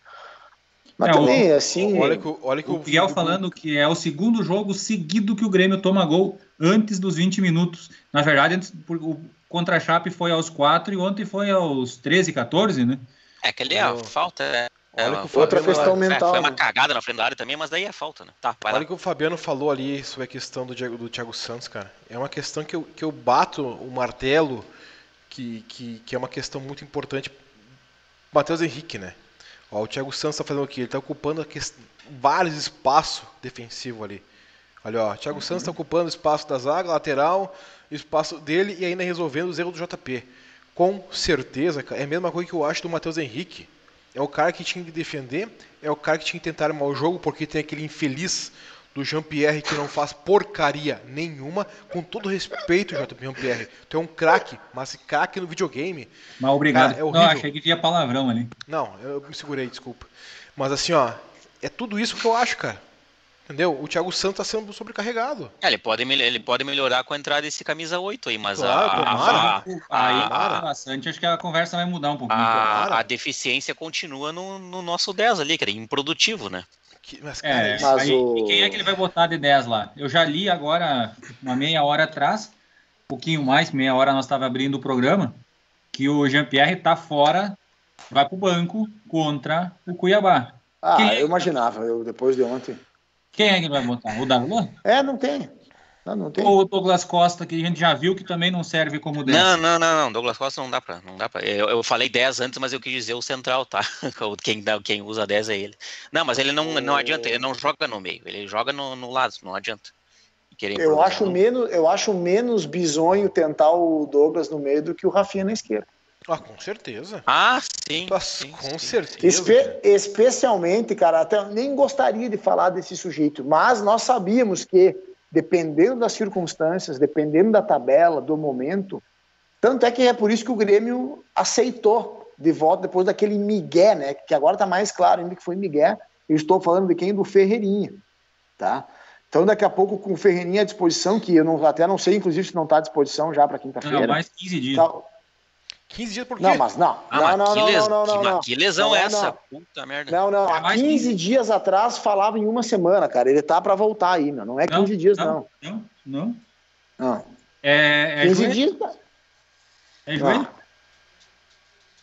Mas É, também, assim. Olha que, o- olha que o Miguel falando que é o segundo jogo seguido que o Grêmio toma gol antes dos 20 minutos. Na verdade, antes, por- o contra a Chape foi aos 4 e ontem foi aos 13, 14, né? É que ali é a falta. É, é Olha uma- que o Outra questão é, mental. foi uma né? cagada na frente da área também, mas daí é falta, né? Tá, vai Olha lá. o que o Fabiano falou ali sobre a questão do, Diego, do Thiago Santos, cara. É uma questão que eu, que eu bato o martelo, que, que, que é uma questão muito importante. Matheus Henrique, né? Ó, o Thiago Santos tá fazendo o quê? Ele tá ocupando a ques- vários espaços defensivos ali. Olha, ó, Thiago Santos está ocupando o espaço da zaga, lateral, espaço dele e ainda resolvendo os erros do JP. Com certeza, cara, é a mesma coisa que eu acho do Matheus Henrique. É o cara que tinha que defender, é o cara que tinha que tentar armar o jogo, porque tem aquele infeliz do Jean-Pierre que não faz porcaria nenhuma, com todo respeito, Jean-Pierre. Tu é um craque, mas craque no videogame. Mas obrigado. Cara, é horrível. Não, achei que tinha palavrão ali. Não, eu me segurei, desculpa. Mas assim, ó, é tudo isso que eu acho, cara. Entendeu? O Thiago Santos está sendo sobrecarregado. É, ele, pode, ele pode melhorar com a entrada desse camisa 8 aí, mas claro, a, tomara, a, a, a, bastante, acho que a conversa vai mudar um pouquinho. A, a deficiência continua no, no nosso 10 ali, que é improdutivo, né? Que, mas, cara, é, mas aí, o... quem é que ele vai botar de 10 lá? Eu já li agora, uma meia hora atrás, um pouquinho mais, meia hora nós estava abrindo o programa, que o Jean-Pierre está fora, vai para o banco contra o Cuiabá. Ah, quem é eu imaginava, eu, depois de ontem. Quem é que vai botar? O Darlan? É, não tem. Não, não tem. Ou o Douglas Costa, que a gente já viu que também não serve como 10. Não, não, não, não. Douglas Costa não dá pra. Não dá pra eu, eu falei 10 antes, mas eu quis dizer o central, tá? *laughs* Quem, quem usa 10 é ele. Não, mas ele não, não adianta, ele não joga no meio, ele joga no, no lado, não adianta. Eu acho, menos, eu acho menos bizonho tentar o Douglas no meio do que o Rafinha na esquerda. Ah, com certeza. Ah, sim. Ah, sim com sim, certeza. Espe especialmente, cara, até nem gostaria de falar desse sujeito, mas nós sabíamos que, dependendo das circunstâncias, dependendo da tabela, do momento, tanto é que é por isso que o Grêmio aceitou de volta depois daquele Miguel, né? Que agora está mais claro ainda que foi Miguel. Eu estou falando de quem? Do Ferreirinha, tá? Então, daqui a pouco, com o Ferreirinha à disposição, que eu não, até não sei, inclusive, se não está à disposição já para quinta-feira. Não, mais 15 dias. Tá, 15 dias por quê? Não, mas não. Ah, não, não, que, não, não, não, não, Que lesão é essa? Puta merda. Não, não. Há 15 dias atrás falava em uma semana, cara. Ele tá para voltar aí, meu. Não é 15 não, dias, não. Não, não. Não. É, é 15 joelho? dias. É joelho?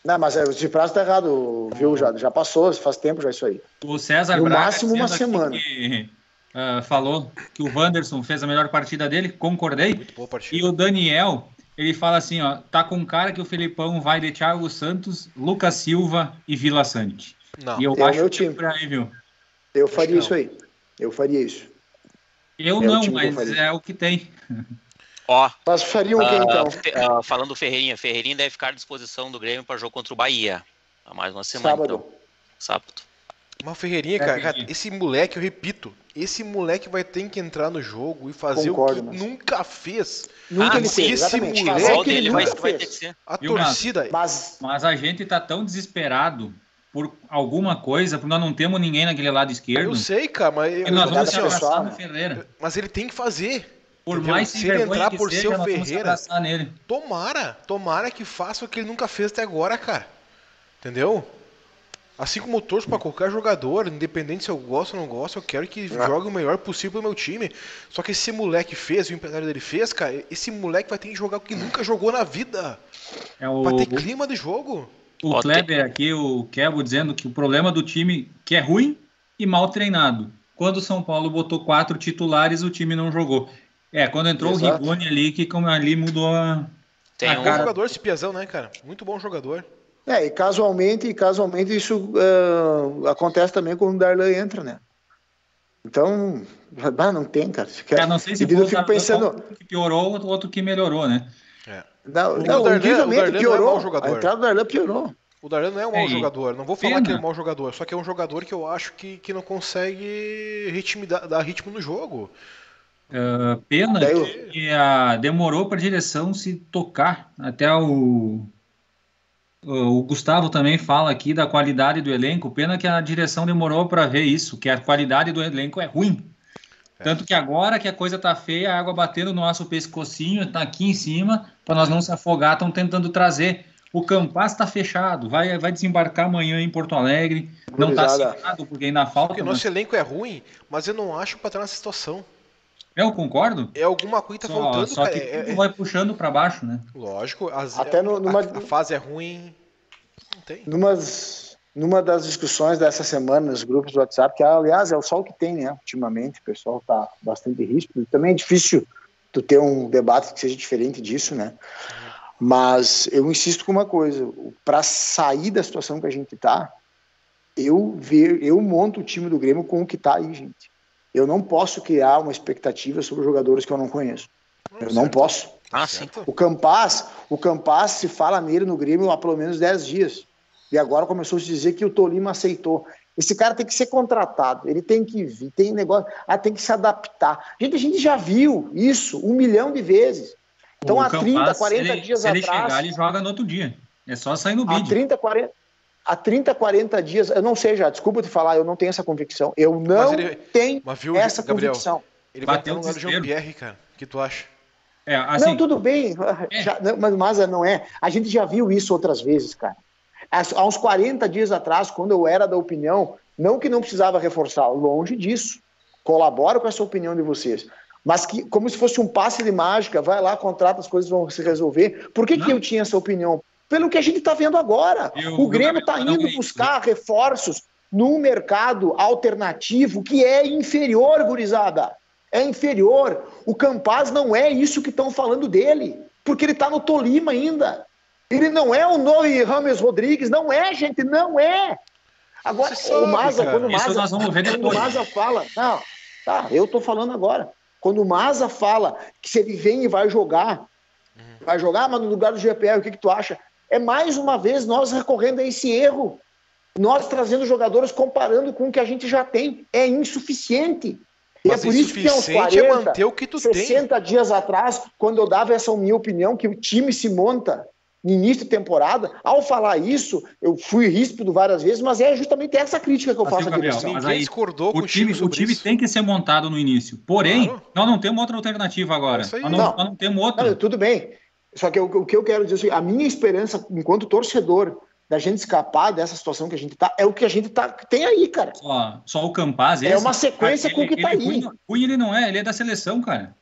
Não, mas o prazo tá errado, viu? Já, já passou, faz tempo já isso aí. O César No Braga, máximo uma semana. Que, uh, falou que o Wanderson fez a melhor partida dele, concordei. Muito boa partida. E o Daniel ele fala assim, ó, tá com cara que o Felipão vai de Thiago Santos, Lucas Silva e Vila Sante. Não. E eu é acho meu time. por aí, viu? Eu faria isso aí. Eu faria isso. Eu é não, mas é o que tem. Ó, mas fariam o que então? Uh, falando do Ferreirinha, Ferreirinha deve ficar à disposição do Grêmio para jogo contra o Bahia. Há mais uma semana. Sábado. Então. Sábado. Mas o Ferreirinha, cara, cara, esse moleque, eu repito, esse moleque vai ter que entrar no jogo e fazer Concordo, o que mas... nunca fez. Nunca ah, ele fez, esse exatamente. moleque dele vai, vai ter que ser. A torcida. Mas... mas a gente tá tão desesperado por alguma coisa, porque nós não temos ninguém naquele lado esquerdo. Eu sei, cara, mas. E nós vamos se abraçar no Ferreira. Mas ele tem que fazer. Por entendeu? mais se ele entrar por seja, seu Ferreira, nele. tomara, tomara que faça o que ele nunca fez até agora, cara. Entendeu? Assim como eu torço para qualquer jogador, independente se eu gosto ou não gosto, eu quero que ah. jogue o melhor possível no meu time. Só que esse moleque fez, o empresário dele fez, cara, esse moleque vai ter que jogar o que nunca jogou na vida. É o... Pra ter clima de jogo. O Kleber aqui, o Kebo, dizendo que o problema do time que é ruim e mal treinado. Quando o São Paulo botou quatro titulares, o time não jogou. É, quando entrou Exato. o Rigoni ali, que como ali mudou a. Tem a um cara. jogador esse Piazão, né, cara? Muito bom jogador. É, e casualmente, casualmente isso uh, acontece também quando o Darlan entra, né? Então, ah, não tem, cara. Fica, é, não sei se eu fico pensando... que piorou ou outro que melhorou, né? É. Não, não, o Darlan, piorou. Não é a entrada do Darlan piorou. O Darlan não é um mau é, jogador. Não vou falar pena. que é um mau jogador, só que é um jogador que eu acho que, que não consegue ritmo, dar, dar ritmo no jogo. Uh, pena que a, demorou para a direção se tocar até o o Gustavo também fala aqui da qualidade do elenco. Pena que a direção demorou para ver isso, que a qualidade do elenco é ruim. É. Tanto que agora que a coisa tá feia, a água batendo no nosso pescocinho, tá aqui em cima, para nós não se afogar, estão tentando trazer. O Campas está fechado, vai, vai desembarcar amanhã em Porto Alegre. Não está assinado, porque ainda falta. Porque o nosso elenco é ruim, mas eu não acho para estar nessa situação. Eu concordo. É alguma coisa que tá faltando, só cara. que é, é... vai puxando para baixo, né? Lógico. As, Até no, numa... a, a, fase é ruim. Não tem. Numas, numa das discussões dessa semana nos grupos do WhatsApp, que aliás é o sol que tem, né? Ultimamente, o pessoal tá bastante ríspido. Também é difícil tu ter um debate que seja diferente disso, né? Mas eu insisto com uma coisa: para sair da situação que a gente tá, eu ver, eu monto o time do Grêmio com o que tá aí, gente Eu não posso criar uma expectativa sobre jogadores que eu não conheço. Eu não posso. Ah, sim. O Campas, o Campas se fala nele no Grêmio há pelo menos 10 dias. E agora começou a se dizer que o Tolima aceitou. Esse cara tem que ser contratado, ele tem que vir, tem negócio, ah, tem que se adaptar. Gente, a gente já viu isso um milhão de vezes. Então, O há 30, Campas, 40 ele- dias se ele atrás. chegar, ele joga no outro dia. É só sair no Há vídeo. 30, 40, há 30, 40 dias, eu não sei já, desculpa te falar, eu não tenho essa convicção. Eu não ele- tenho Mas viu, essa Gabriel? convicção. Ele Bateu no o lugar do. Jean-Pierre, cara. O que tu acha? É, assim, não, tudo bem, É. já- mas, mas não é. A gente já viu isso outras vezes, cara. Há uns 40 dias atrás, quando eu era da opinião, não que não precisava reforçar, longe disso. Colaboro com essa opinião de vocês. Mas que, como se fosse um passe de mágica, vai lá, contrata, as coisas vão se resolver. Por que, que eu tinha essa opinião? Pelo que a gente está vendo agora. Eu- o Grêmio está indo buscar reforços num mercado alternativo que é inferior, gurizada. É inferior. O Campaz não é isso que estão falando dele, porque ele está no Tolima ainda. Ele não é o novo Rames Rodrigues, não é, gente, não é. Agora, sabe, o Maza, cara. quando o Maza, nós vamos ver quando o. Maza fala, não, tá, eu tô falando agora. Quando o Maza fala que se ele vem e vai jogar, vai jogar, mas no lugar do GPR, o que, que tu acha? É mais uma vez nós recorrendo a esse erro. Nós trazendo jogadores comparando com o que a gente já tem. É insuficiente. E Mas é por isso que uns insuficiente é 40, manter o que tu tem. 60 dias atrás, quando eu dava essa minha opinião, que o time se monta no início de temporada, ao falar isso, eu fui ríspido várias vezes, mas é justamente essa crítica que eu Assim, faço à Gabriel, direção. Ninguém aí, discordou O time, o time isso. tem que ser montado no início. Porém, Claro. nós não temos outra alternativa agora. É isso aí. Nós não, Não. nós não temos outra. Não, tudo bem. Só que o, o que eu quero dizer, é a minha esperança, enquanto torcedor, da gente escapar dessa situação que a gente tá, é o que a gente tá, tem aí, cara. Só, só o Campaz. É esse, uma sequência com o que tá ele, aí. Ruim, ruim ele não é, ele é da seleção, cara.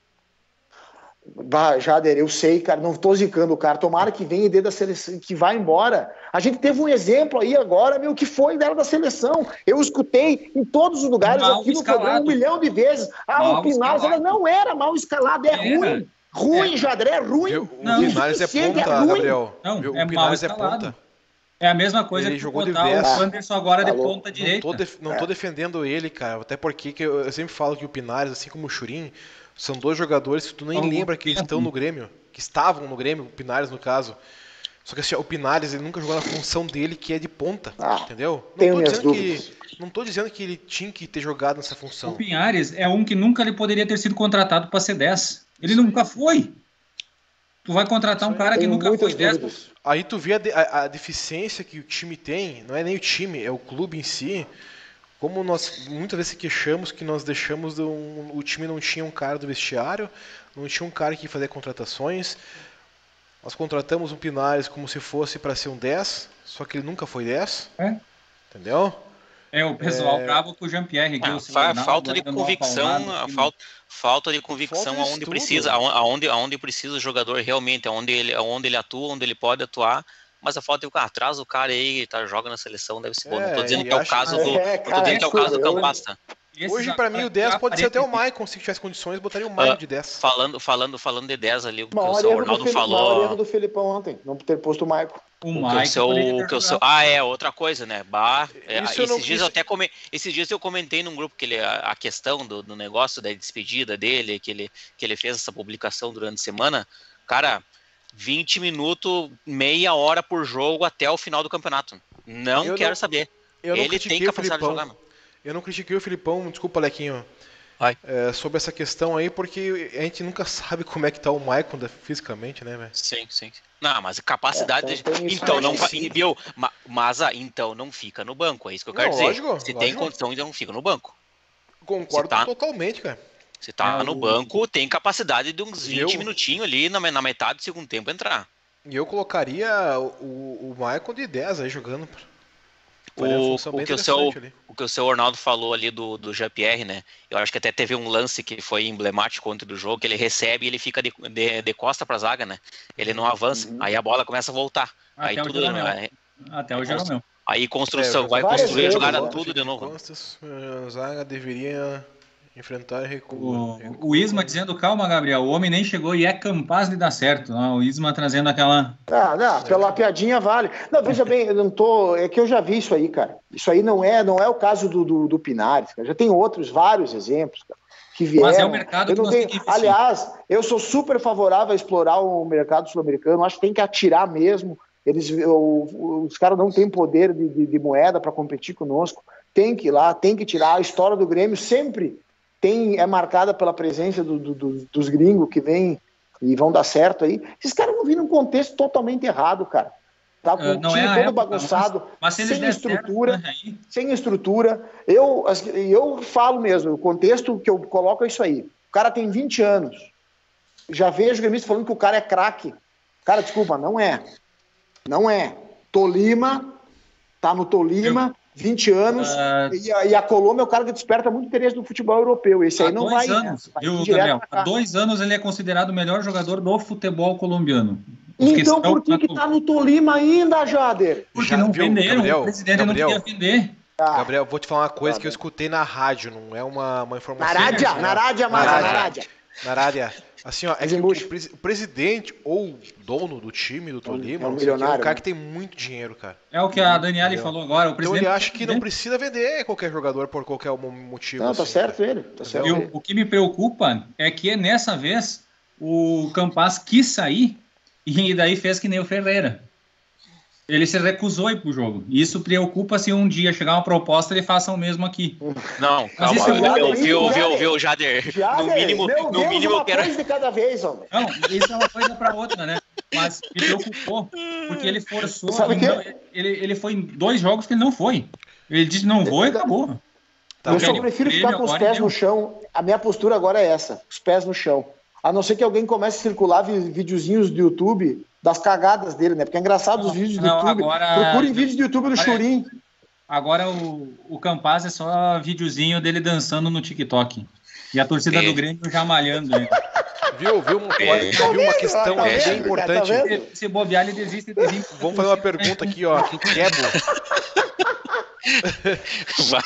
Bah, Jader, eu sei, cara, não tô zicando o cara. Tomara que venha e dê da seleção, que vá embora. A gente teve um exemplo aí agora, meu, que foi dela da seleção. Eu escutei em todos os lugares Mal aqui no escalado. programa um milhão de vezes. Ah, Mal o escalado. não era mal escalado, é Era. ruim. Ruim, É. Jader, é ruim. Viu? O Não. Pinares é Insuficiente, ponta, é ruim. Gabriel. Não, é o Pinares é ponta. É a mesma coisa Ele que jogou de botar dez. o Anderson agora de Falou. ponta Não direita. tô, def- não tô defendendo ele, cara. Até porque que eu, eu sempre falo que o Pinares, assim como o Churin, são dois jogadores que tu nem lembra que tempo. estão no Grêmio. Que estavam no Grêmio, o Pinares no caso. Só que assim, o Pinares ele nunca jogou na função dele, que é de ponta. Ah, entendeu? Não tenho tô, minhas dizendo dúvidas. que, não tô dizendo que ele tinha que ter jogado nessa O função. Pinhares é um que nunca ele poderia ter sido contratado para ser 10. Ele nunca foi. Tu vai contratar um cara que nunca foi 10. dúvidas. Aí tu vê a, de- a- a deficiência que o time tem, não é nem o time, é o clube em si. Como nós muitas vezes se queixamos que nós deixamos de um- o time não tinha um cara do vestiário, não tinha um cara que fazia contratações. Nós contratamos um Pinares como se fosse para ser um 10, só que ele nunca foi 10. É. Entendeu? É, o pessoal bravo com o Jean-Pierre. que Ah, o fa- falta de não convicção, a falta, falta de convicção Falta de aonde precisa, aon- aonde, aonde precisa o jogador realmente, aonde ele, aonde ele atua, onde ele pode atuar, mas a falta de ah, traz o cara aí, tá, joga na seleção, deve ser bom. Não tô É, dizendo e que é o caso É, do. é, não tô cara, dizendo que é o caso do desculpa, eu- Hoje para mim o 10 pode ser até o Maicon, se tivesse condições, botaria o Maicon de 10. Falando, falando, falando de 10 ali, o que o seu erro, do Ronaldo Felipe, maior falou. erro do Felipão ontem, não ter posto o Maicon. O O que o Mike seu, o que o seu, ah, é, outra coisa, né? Bah, é, esses não- dias isso- até come, esses dias eu comentei num grupo que ele, a, a questão do, do negócio da despedida dele, que ele, que ele fez essa publicação durante a semana, cara, 20 minutos, meia hora por jogo até o final do campeonato. Não Eu quero não- saber. Ele tem o capacidade de jogar, mano. Eu não critiquei o Filipão, desculpa, Lequinho, é, sobre essa questão aí, porque a gente nunca *laughs* sabe como é que tá o Maicon fisicamente, né, velho? Sim, sim. Não, mas capacidade. É, de- tem isso então, não viu? Ma- Mas, ah, então não fica no banco. É isso que eu quero Não, dizer. lógico, Se tem lógico. condição, então não fica no banco. Concordo tá- totalmente, cara. Se tá É, no o- banco, tem capacidade de uns 20 Eu- minutinhos ali na, na metade do segundo tempo entrar. E eu colocaria o, o Maicon de 10 aí jogando. Uma O, o que o, seu, ali. o que o seu Arnaldo falou ali do, do Jean-Pierre, né? Eu acho que até teve um lance que foi emblemático ontem do jogo, que ele recebe e ele fica de, de, de costa pra zaga, né? Ele não avança, Uhum. aí a bola começa a voltar. aí Até o tudo, Jeromel. aí, Até o Jeromel. aí construção, É, vai construir a jogada né? tudo de novo. Costas, a zaga deveria Enfrentar e O, o Isma dizendo, calma, Gabriel, o homem nem chegou e é capaz de dar certo. Não, o Isma trazendo aquela. Ah, não, pela piadinha vale. Não, veja bem, eu não tô. É que eu já vi isso aí, cara. Isso aí não é, não é o caso do, do, do Pinares, cara. Já tem outros, vários exemplos, cara, que vieram. Mas é o mercado eu que não tenho... Aliás, eu sou super favorável a explorar o mercado sul-americano. Acho que tem que atirar mesmo. Eles, o- os caras não têm poder de, de- de moeda para competir conosco. Tem que ir lá, tem que tirar. A história do Grêmio sempre tem é marcada pela presença do- do- do- dos gringos que vêm e vão dar certo aí. Esses caras vão vir num contexto totalmente errado, cara. Tá com o não time é todo época, bagunçado, Mas sem der certo, estrutura né, sem estrutura. Eu, eu falo mesmo, o contexto que eu coloco é isso aí. O cara tem 20 anos. Já vejo gremistas falando que o cara é craque. Cara, desculpa, não é. Não é. Tolima, tá no Tolima, 20 anos, Ah. e, a, e a Colômbia é o cara que desperta muito interesse no futebol europeu. Esse há aí não dois vai. né? anos, vai viu, cá. Há dois anos ele é considerado o melhor jogador do futebol colombiano. Então por que, que tá no Tolima ainda, Jader? Porque Já não viu, venderam, Gabriel? o presidente Gabriel? não queria vender. Ah, Gabriel, vou te falar uma coisa Tá que eu bem. escutei na rádio, não é uma, uma informação. na oficial. na Rádia, Na Mara, na Rádia. Rádia. Na Rádia. Assim, ó, é que o, o presidente ou dono do time do Tolima, é um não sei o quê, é um milionário, cara né? que tem muito dinheiro, cara. É o que a Daniele Entendeu? falou agora. O Então presidente ele acha que não precisa vender qualquer jogador por qualquer mo- motivo. Não, tá assim, certo cara. ele. Tá certo E o que me preocupa é que nessa vez o Campas quis sair e daí fez que nem o Ferreira. Ele se recusou a ir pro jogo. E isso preocupa se um dia chegar uma proposta ele faça o mesmo aqui. Não, calma. isso é viu, viu, Jader. viu, viu, Jader? Jader, No mínimo, meu no Deus, mínimo uma eu quero. coisa de cada vez, homem. Não, isso é uma coisa para outra, né? Mas me preocupou, porque ele forçou. Sabe não, ele, ele foi em dois jogos que ele não foi. Ele disse não vou e acabou. Tá eu só prefiro Ele ficar com os pés deu. no chão. A minha postura agora é essa: os pés no chão. A não ser que alguém comece a circular vi- videozinhos do YouTube das cagadas dele, né? Porque é engraçado os Não, vídeos do não, YouTube. agora- Procurem vídeos do YouTube do Churim. Agora o, o Campaz é só videozinho dele dançando no TikTok. E a torcida É. do Grêmio já malhando ele. *laughs* Viu, viu, uma- É. viu uma questão Tá bem cara? importante. Tá? Se, bobear, ele desiste. desiste Vamos fazer uma pergunta aqui, ó. O Kebo, *laughs* Vai,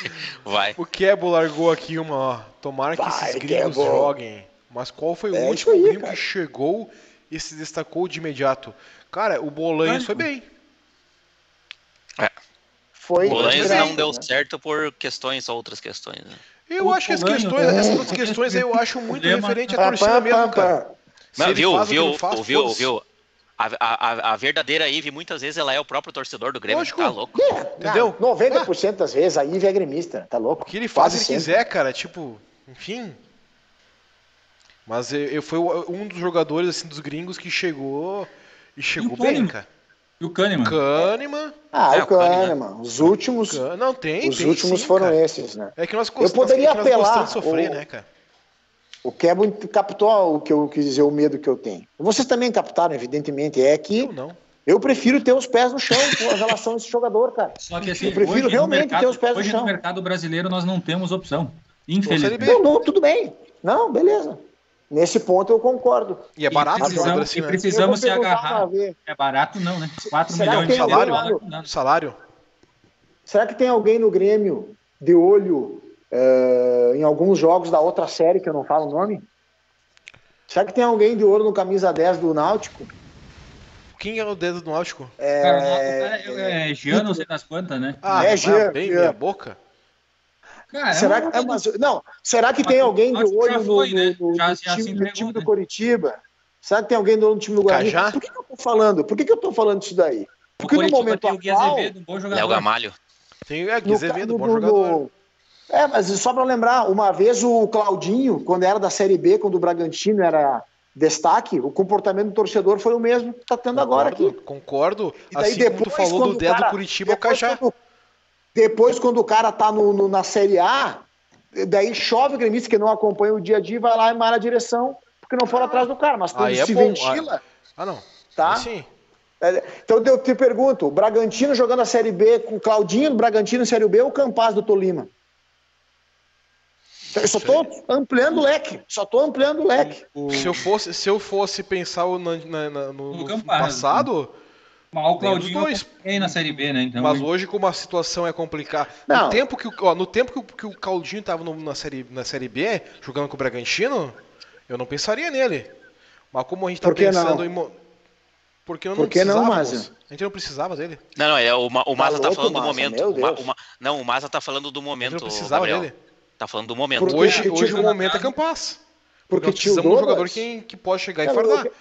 vai. o Kebo largou aqui uma, ó. Tomara que Vai, esses gringos Kebo. joguem. Mas qual foi o É último aí, gringo cara. que chegou e se destacou de imediato? Cara, o Bolanhos foi bem. Foi. O Bolanhos não deu né? certo por questões, outras questões. né? Eu O acho que as questões, né? essas outras questões aí eu acho muito Problema- referente à torcida mesmo, cara. Não, ele viu, faz viu, faz, viu, viu? A, a, a- verdadeira Ive, muitas vezes, ela é o próprio torcedor do Grêmio. Lógico. Tá louco? É, Entendeu? não, 90% das vezes a Ive é gremista, tá louco? O que ele faz, Quase ele sempre. quiser, cara. Tipo, enfim. Mas eu, eu fui um dos jogadores assim dos gringos que chegou e chegou o bem, cara. E o Kahneman? Kahneman. Ah, É, o o Kahneman. Os últimos, Kahneman- Não, tem, os tem últimos sim, foram cara. esses, né? É que nós, Eu gostamos, poderia é que nós apelar, de sofrer, o- né, cara? O Kebo captou o que eu quis dizer, o medo que eu tenho. Vocês também captaram, evidentemente. É que Eu não. eu prefiro ter os pés no chão com relação a esse jogador, cara. Só que assim, Eu prefiro hoje no realmente mercado- ter os pés no hoje chão. no mercado brasileiro nós não temos opção. Infelizmente. Não, não, tudo bem. Não, beleza. Nesse ponto eu concordo. E é barato jogador precisamos, assim, e né? precisamos se agarrar. É barato não, né? 4 Será milhões de salário? Salário? Será que tem alguém no Grêmio de olho eh, em alguns jogos da outra série que eu não falo o nome? Será que tem alguém de olho no camisa 10 do Náutico? Quem é o dedo do Náutico? É, Cara, o cara é, é Jean, não sei das quantas, né? Ah, É, vai Jean, bem Jean. meia boca? Cara, será é que, é, mas, não, será que tem o alguém de olho no, foi, né? no- no Já- já se time, no do né? Coritiba? Será que tem alguém no time do Guarani? Cajá? Por que, que eu tô falando? Por que, que eu tô falando isso daí? o Porque no momento tem o Gui atual, Azevedo, um bom jogador. Léo Gamalho. Tem é, no Azevedo, ca- bom no- jogador. no- É, mas só para lembrar, uma vez o Claudinho, quando era da Série B, quando o Bragantino era destaque, o comportamento do torcedor foi o mesmo que tá tendo agora aqui. Concordo, Concordo. E daí Assim como tu depois, falou do o dedo cara- do Curitiba, o Depois, Cajá. quando, depois, quando o cara tá no, no- na Série A, daí chove o gremista que não acompanha o dia a dia e vai lá e mara a direção, porque não foram atrás do cara. Mas quando é se bom, ventila, Ah, não. tá? Sim. É, Então eu te pergunto, o Bragantino jogando a Série B com o Claudinho, do Bragantino Série B ou o Campaz do Tolima? Eu só tô ampliando o leque, só tô ampliando o leque. Se eu fosse, se eu fosse pensar o na- na- na- no, No no Campaz. passado, Mas o Claudinho dois. na Série B, né? Então, mas hoje, como a situação é complicada. No tempo que, ó, no tempo que, o, que o Claudinho estava na, série, na Série B, jogando com o Bragantino, eu não pensaria nele. Mas como a gente está pensando não? em. Porque não Por que não, Maza? A gente não precisava dele. Não, não, é, o, o Maza tá, tá falando do momento. O, não, o Maza tá falando do momento. A gente não precisava Gabriel. dele. Tá falando do momento. Porque, hoje, hoje o momento é Campas. Porque, porque precisamos de um jogador que, que pode chegar e fardar. Eu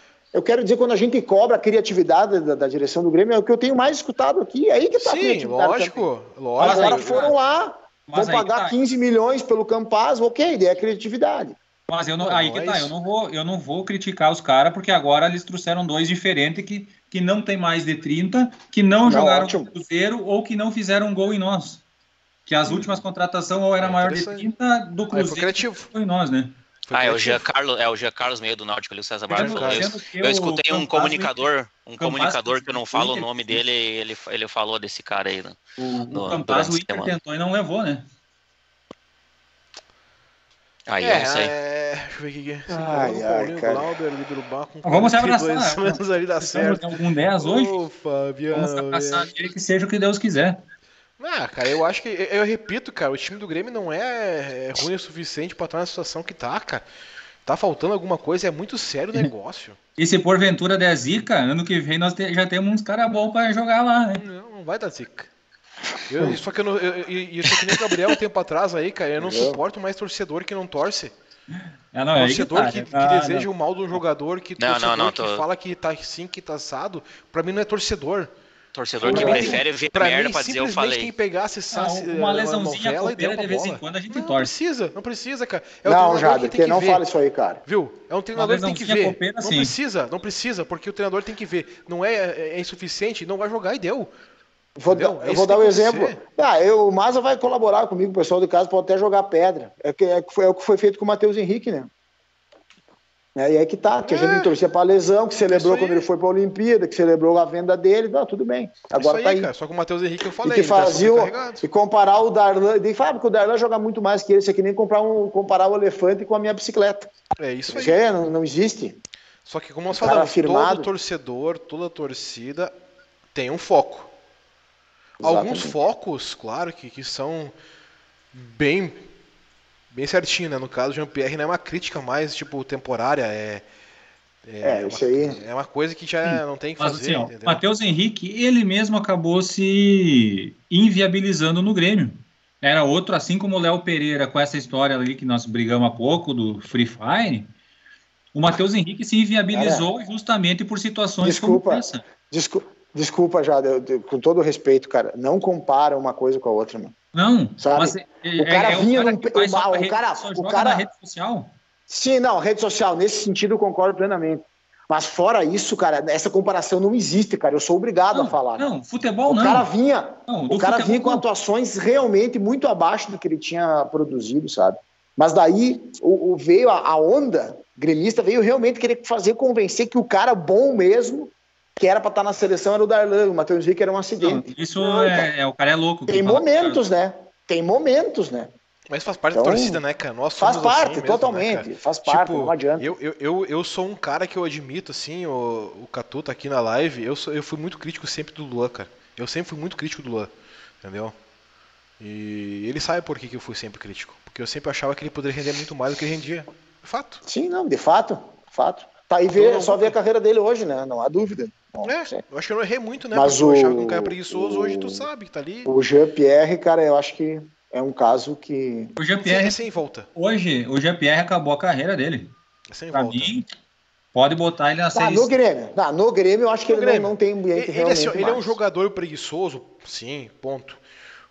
quero dizer, quando a gente cobra a criatividade da, da, direção do Grêmio, é o que eu tenho mais escutado aqui. É aí que está a criatividade. Lógico, lógico. Agora foram lá, vão pagar tá. 15 milhões pelo Campaz, ok, ideia é criatividade. Mas eu não, aí que tá, eu não vou, eu não vou criticar os caras, porque agora eles trouxeram dois diferentes que, que não tem mais de 30, que não, não jogaram ótimo. no Cruzeiro ou que não fizeram um gol em nós. Que as hum. últimas contratações ou era é maior de 30 do Cruzeiro ou em nós, né? Ah, é o Jean Carlos, é o Jean Carlos meio do Náutico ali, o César Barros falou isso. Eu escutei um comunicador, um comunicador que eu não falo o nome dele, ele, ele falou desse cara aí. Né, o, no, o Campaz o Inter tentou e não levou, né? Aí é, eu sei. É... Deixa eu ver aqui. Ai, ai, Paulinho Glauber, com Vamos se abraçar. Vamos ali dar certo. algum 10 hoje? Ô, Fabiano. Vamos abraçar ele que seja o que Deus quiser. Ah, cara, eu acho que. Eu repito, cara, o time do Grêmio não é, é ruim o suficiente para estar na situação que tá, cara. Tá faltando alguma coisa, é muito sério o negócio. E se porventura der zica, ano que vem nós te, já temos uns caras bons para jogar lá, né? Não, não vai dar zica. Eu, só que eu não, eu, eu, isso que nem o Gabriel um tempo atrás aí, cara, eu não suporto mais torcedor que não torce. É, não, torcedor é que, tá, que, que deseja o mal do jogador, que não, torcedor não, tô... que fala que tá assim, que tá assado, pra mim não é torcedor. Torcedor que prefere ver pra merda mim, pra dizer eu falei. quem pegasse essa, uma lesãozinha uma copeira de vez em quando a gente não, torce. Não precisa, não precisa, cara. É não, Jade, que, que não ver. fala isso aí, cara. Viu? É um treinador que tem que ver. Copeira, não sim. precisa, não precisa, porque o treinador tem que ver. Não é, é, é insuficiente, não vai jogar e deu. Vou dar, eu vou dar um exemplo. Ah, eu, o Maza vai colaborar comigo, o pessoal do caso pode até jogar pedra. É, que, é, é o que foi feito com o Matheus Henrique, né? É, e aí que tá, que a gente é. torcia pra lesão, que celebrou quando ele foi pra Olimpíada, que celebrou a venda dele, tá, tudo bem. Agora aí, tá aí. Cara, só com o Matheus Henrique eu falei. E que fazia e comparar o Darlan, e fala que o Darlan joga muito mais que ele, isso aqui nem comprar um, comparar o elefante com a minha bicicleta. É isso aí. É, não, não existe. Só que como nós falamos, todo torcedor, toda torcida tem um foco. Exatamente. Alguns focos, claro, que, que são bem bem certinho, né? No caso, o Jean-Pierre não é uma crítica mais, tipo, temporária, é... É, é uma, isso aí. É uma coisa que já Sim. não tem que Mas, fazer. Assim, Matheus Henrique, ele mesmo acabou se inviabilizando no Grêmio. Era outro, assim como o Léo Pereira, com essa história ali que nós brigamos há pouco, do Free Fire. O Matheus Henrique se inviabilizou cara, justamente por situações desculpa, como essa. Desculpa, desculpa já, com todo respeito, cara. Não compara uma coisa com a outra, mano. Não, sabe? Mas é, o cara é, vinha é o cara num. O, o cara, o cara. Na rede social? Sim, não, rede social, nesse sentido eu concordo plenamente. Mas fora isso, cara, essa comparação não existe, cara. Eu sou obrigado não, a falar. Não, futebol o não. Cara vinha, não, o cara vinha com atuações realmente muito abaixo do que ele tinha produzido, sabe? Mas daí o, o veio a, a, onda gremista, veio realmente querer fazer convencer que o cara bom mesmo que era para estar tá na seleção era o Darlan, o Matheus Henrique era um acidente. Não, isso não, é, é, o cara é louco. Tem momentos, né? Tem momentos, né? Mas faz parte então, da torcida, né, cara? Nós faz parte, assim mesmo, totalmente. Né, faz parte, tipo, não adianta. Eu, eu, eu, eu sou um cara que eu admito, assim, o, o Catu tá aqui na live, eu, sou, eu fui muito crítico sempre do Luan, cara. Eu sempre fui muito crítico do Luan, entendeu? E ele sabe por que, que eu fui sempre crítico. Porque eu sempre achava que ele poderia render muito mais do que ele rendia. De fato. Sim, não, de fato. Fato. Tá aí ver, é só ver a carreira dele hoje, né? Não há dúvida. É, eu acho que eu não errei muito, né? Mas o, eu achava que um cara preguiçoso, hoje tu sabe que tá ali. O Jean-Pierre, cara, eu acho que é um caso que. O Jean-Pierre. É sem volta. Hoje, o Jean-Pierre acabou a carreira dele. É sem pra volta. Mim, pode botar ele na tá, No Grêmio. Tá, no Grêmio, eu acho que no ele não, não, tem ambiente ele, assim, ele é um jogador preguiçoso, sim, ponto.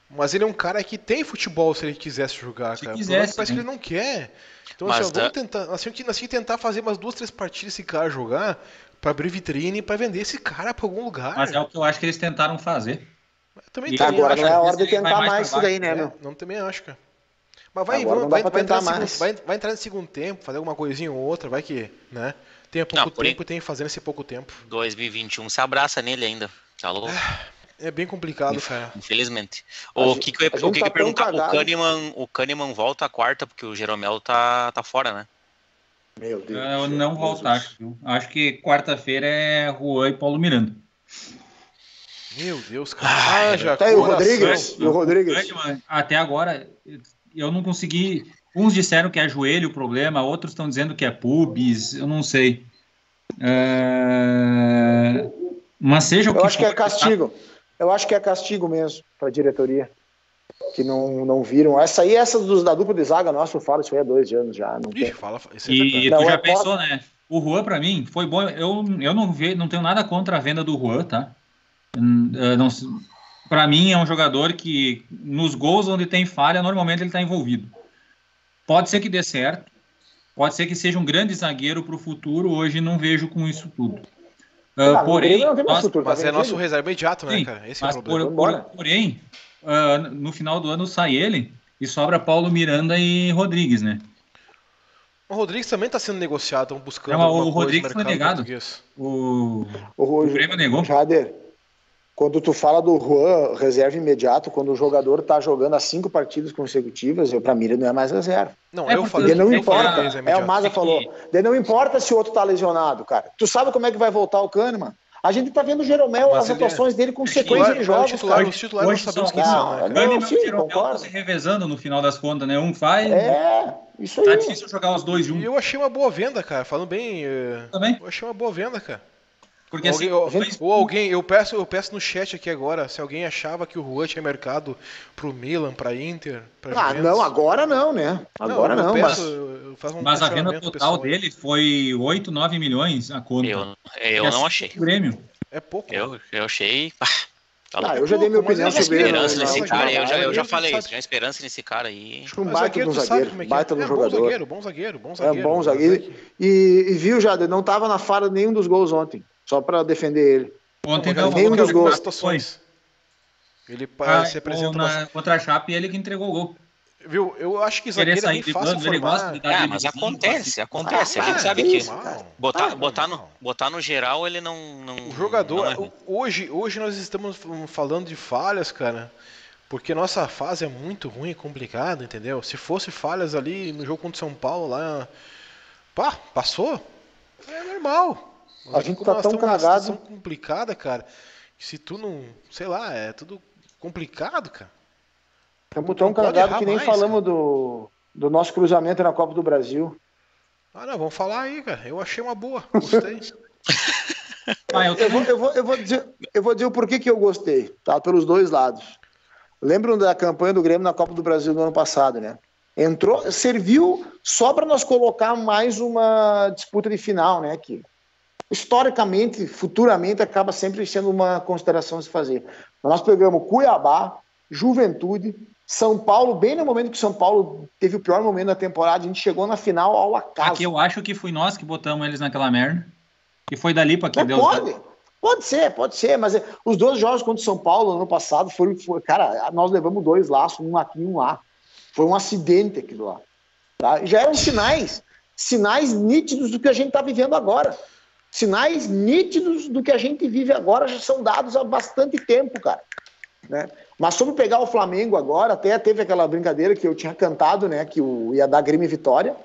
Mas ele é um cara que tem futebol se ele quisesse jogar, se cara. Quisesse, parece né? que ele não quer. Então, assim, vamos tentar, assim, assim, tentar fazer umas duas, três partidas esse cara jogar para abrir vitrine para vender esse cara para algum lugar. Mas é o que eu acho que eles tentaram fazer. também e agora não é hora de tentar mais, mais isso daí, né, meu? É, não também acho, cara. Mas vai, vai, vai, vai, entrar segundo, vai, vai, entrar no segugo tempo, fazer alguma coisinha ou outra, vai que, né? Tem pouco não, tempo e tem que fazer nesse pouco tempo. 2021 se abraça nele ainda. Tá louco? É bem complicado, cara. Infelizmente. O gente, que, que, o que, tá que perguntar? O Kahneman, o Kahneman volta a quarta, porque o Jeromel tá, tá fora, né? Meu Deus. Eu não voltar, acho. Acho que quarta-feira é Juan e Paulo Miranda. Meu Deus, cara. Ah, já Tá aí o Rodrigues. E o Rodrigues. Até agora, eu não consegui. Uns disseram que é joelho o problema, outros estão dizendo que é pubis, eu não sei. É, Mas seja o que Eu acho que é for, castigo. Eu acho que é castigo mesmo para a diretoria. Que não, não viram. Essa aí, essa dos, da dupla de zaga nossa, eu falo isso aí há dois anos já. Não Ixi, tem. fala, isso é E. Não, tu já é pensou, né? O Juan, pra mim, foi bom. Eu, eu não, ve, não tenho nada contra a venda do Juan, tá? Hum, eh, Não, pra mim, é um jogador que, nos gols onde tem falha, normalmente ele tá envolvido. Pode ser que dê certo. Pode ser que seja um grande zagueiro pro futuro. Hoje não vejo com isso tudo. Ah, Ah, no porém, nós- tá Mas é nosso reserva imediato, né, Sim, cara? Esse é o mas problema. por- por- porém, ah, no final do ano sai ele e sobra Paulo Miranda e Rodrigues, né? O Rodrigues também tá sendo negociado, estão buscando Não, mas o Rodrigues foi negado. O, O, o Grêmio negou. Jader, quando tu fala do Juan, reserva imediato, quando o jogador tá jogando as cinco partidas consecutivas, eu, pra mim ele não é mais reserva. Não, É, eu falei. Não eu importa. que eles É, o. Maza É que- falou. Daí não importa se o outro tá lesionado, cara. Tu sabe como é que vai voltar o Kahneman? A gente tá vendo o Jeromel, Mas as é- atuações dele com sequência de jogos, titular- cara. os titulares Hoje não sabemos quem Não, são, né, não, sim, Jeromel se revezando no final das contas, né? Um faz. É, isso aí. Tá difícil jogar os dois E juntos eu achei uma boa venda, cara. Falando bem, eh, também. eu achei uma boa venda, cara. Porque assim, alguém, ou, dois- ou alguém, eu peço, eu peço no chat aqui agora, se alguém achava que o Juan tinha mercado pro Milan, pra Inter, pra Ah, Juventus. não, agora não, né? Agora eu não, peço, mas eu- eu faço um mas a venda total pessoal dele foi 8, 9 milhões a conta. Eu, eu é não achei. Grêmio. É pouco. Eu, eu achei. Ah, *laughs* tá Ah, eu já dei minha opinião é sobre ele. esperança não, nesse não, cara. não, Eu já, eu já não, falei não isso. Tinha esperança nesse cara aí. Acho que um Mas baita zagueiro, do tu sabe zagueiro. como é que Baita é. do É, bom jogador. zagueiro, bom zagueiro, bom É zagueiro. bom zagueiro. é que- E, e viu, Jader, não tava na fara nenhum dos gols ontem. Só pra defender ele. Ontem Não, não, nenhum dos gols. situações. Ele Ah, se apresenta na, contra a Chape ele que entregou o gol. Viu? Eu acho que zagueiro é sair bem de fácil ele gosta formar. de dar Ah, drible mas assim, acontece, acontece. A gente Ah, sabe que que isso, cara. botar, Ah, botar, no, botar no geral ele não. não O jogador, não é hoje, hoje nós estamos falando de falhas, cara, porque nossa fase é muito ruim e complicada, entendeu? Se fosse falhas ali no jogo contra o São Paulo lá, pá, passou, é normal. Mas A aqui gente tá tão cagado. situação complicada, cara, que se tu não, sei lá, é tudo complicado, cara. Estamos tão cagados que nem mais, falamos do, do nosso cruzamento na Copa do Brasil. Ah, não, vamos falar aí, cara. Eu achei uma boa, *laughs* gostei. Ah, eu Eu vou, eu, vou, eu, vou dizer, eu vou dizer o porquê que eu gostei, tá? Pelos dois lados. Lembram da campanha do Grêmio na Copa do Brasil do ano passado, né? Entrou, serviu só para nós colocar mais uma disputa de final, né? Que historicamente, futuramente, acaba sempre sendo uma consideração a se fazer. Nós pegamos Cuiabá, Juventude, São Paulo, bem no momento que São Paulo teve o pior momento da temporada, a gente chegou na final ao acaso. Aqui eu acho que fui nós que botamos eles naquela merda. E foi dali pra que deu. pode, pode ser, pode ser, mas os dois jogos contra o São Paulo no ano passado foram, foi, cara, nós levamos dois laços, um aqui e um lá. Foi um acidente aquilo lá. Tá? Já eram sinais, sinais nítidos do que a gente está vivendo agora. Sinais nítidos do que a gente vive agora já são dados há bastante tempo, cara. Né? Mas sobre pegar o Flamengo agora, até teve aquela brincadeira que eu tinha cantado, né? Que o, ia dar Grêmio Vitória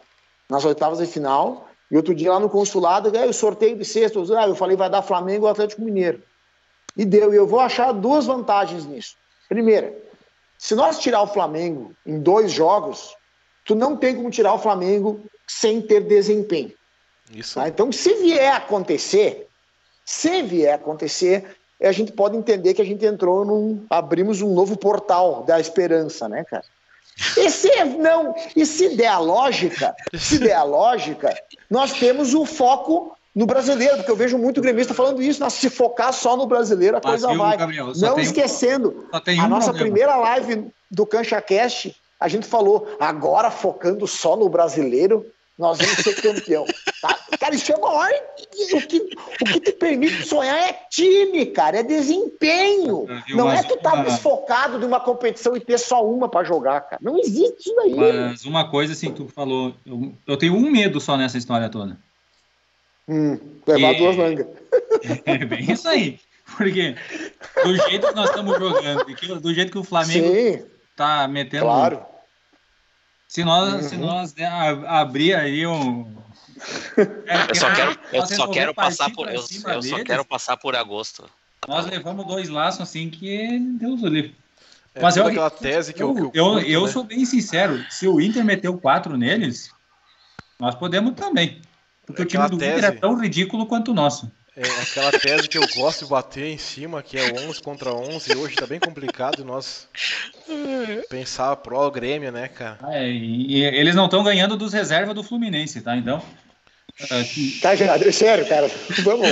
nas oitavas de final. E outro dia lá no consulado, aí, o sorteio de sextas, ah, eu falei vai dar Flamengo ou Atlético Mineiro. E deu. E eu vou achar duas vantagens nisso. Primeira, se nós tirar o Flamengo em dois jogos, tu não tem como tirar o Flamengo sem ter desempenho. Isso. Tá? Então, se vier acontecer, se vier acontecer, a gente pode entender que a gente entrou num. abrimos um novo portal da esperança, né, cara? E se não, e se der a lógica, se der a lógica, nós temos o foco no brasileiro, porque eu vejo muito gremista falando isso, nós se focar só no brasileiro, a Mas, coisa viu, vai. Gabriel, Não um- esquecendo, tem a um nossa problema. primeira live do CanchaCast, a gente falou, agora focando só no brasileiro, nós vamos ser campeão. Tá? Cara, isso é maior. O que, o que te permite sonhar é time, cara, é desempenho. Não é tu estar uma- desfocado de uma competição e ter só uma para jogar, cara. Não existe isso daí. Mas uma coisa assim, tu falou, eu, eu tenho um medo só nessa história toda. Hum, levar E- duas mangas. *laughs* É bem isso aí. Porque do jeito que nós estamos jogando, do jeito que o Flamengo Sim, tá metendo. claro. Se nós, se Uhum. nós der- a- abrir aí um. É, *laughs* Eu só quero, eu nós só quero passar por, eu, eu só quero passar por agosto. Nós levamos dois laços assim que Deus o livre. É Mas eu, aquela tese que eu, eu, eu, curto, eu né? sou bem sincero. Se o Inter meteu quatro neles, nós podemos também. Porque é o time do tese... Inter é tão ridículo quanto o nosso. É aquela tese que eu gosto de bater em cima, que é 11 contra 11, hoje tá bem complicado nós pensar pro Grêmio, né, cara? É, e, e eles não estão ganhando dos reservas do Fluminense, tá? Então. Uh, tá, Gerardo, sério, cara. Vamos.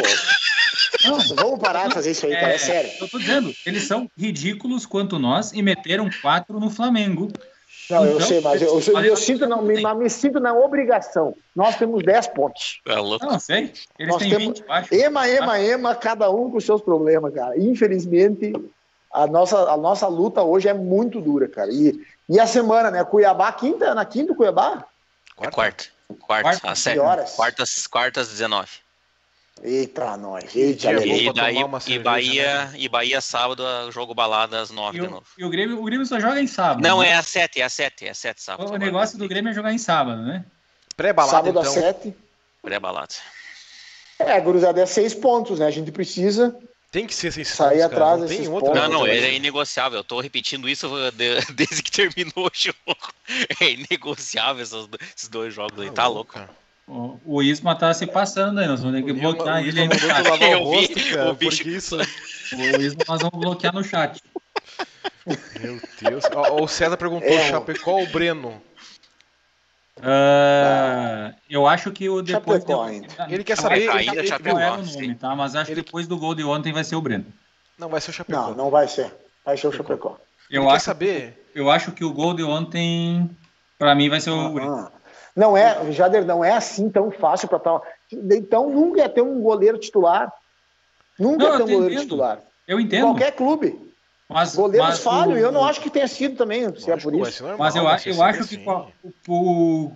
Nossa, vamos parar de fazer isso aí, cara. É, é sério. Eu tô dizendo, eles são ridículos quanto nós e meteram quatro no Flamengo. Não, eu sei, mas eu, eu, eu sinto não, me, me, sinto na obrigação. Nós temos 10 pontos. É louco. Não, sei. Eles Nós têm temos 20 Ema, ema, ema, cada um com seus problemas, cara. Infelizmente, a nossa, a nossa luta hoje é muito dura, cara. E, e a semana, né? Cuiabá, quinta, na quinta, Cuiabá? Quarta. Quarta. Quarta, quarta, às horas? Quartas, quartas, 19. Eita, nós. Eita, e, e, daí, e, Bahia, né? e Bahia sábado, jogo balada às 9 e de novo. E o Grêmio, o Grêmio só joga em sábado. Não, né? é às 7, é às 7, é às 7 sábado. O, o negócio do Grêmio é jogar em sábado, né? Pré-balada, Sábado então. às 7. Pré-balada. É, gurizada, é 6 pontos, né? A gente precisa tem que ser seis Sair pontos, atrás não tem outra. Não, não, ele é inegociável. Eu tô repetindo isso *laughs* desde que terminou o jogo. *laughs* É inegociável esses dois jogos aí, tá ah, louco, cara. O, o Isma tá se passando aí, nós vamos ter que bloquear ele aí no chat. Eu rosto, vi, cara, o bicho... isso... O Isma nós vamos bloquear no chat. Meu Deus. O César perguntou, é. Chapecó ou Breno? Uh, eu acho que o depois Chapecó ainda. Ele quer saber ele, ainda ele, ele é o nome, tá? Mas acho ele... que depois do gol de ontem vai ser o Breno. Não, vai ser o Chapecó. Não, não vai ser. Vai ser o Chapecó. Eu ele acho, saber. Eu acho que o gol de ontem, para mim, vai ser o Breno. Não é, Jader, não é assim tão fácil para tal. Então nunca ia ter um goleiro titular. Nunca não, ia ter um goleiro entendo. titular. Eu entendo. Qualquer clube. Mas, Goleiros mas falham, o, eu não acho que tenha sido também, se é por isso. Normal, mas eu, eu acho assim. que o,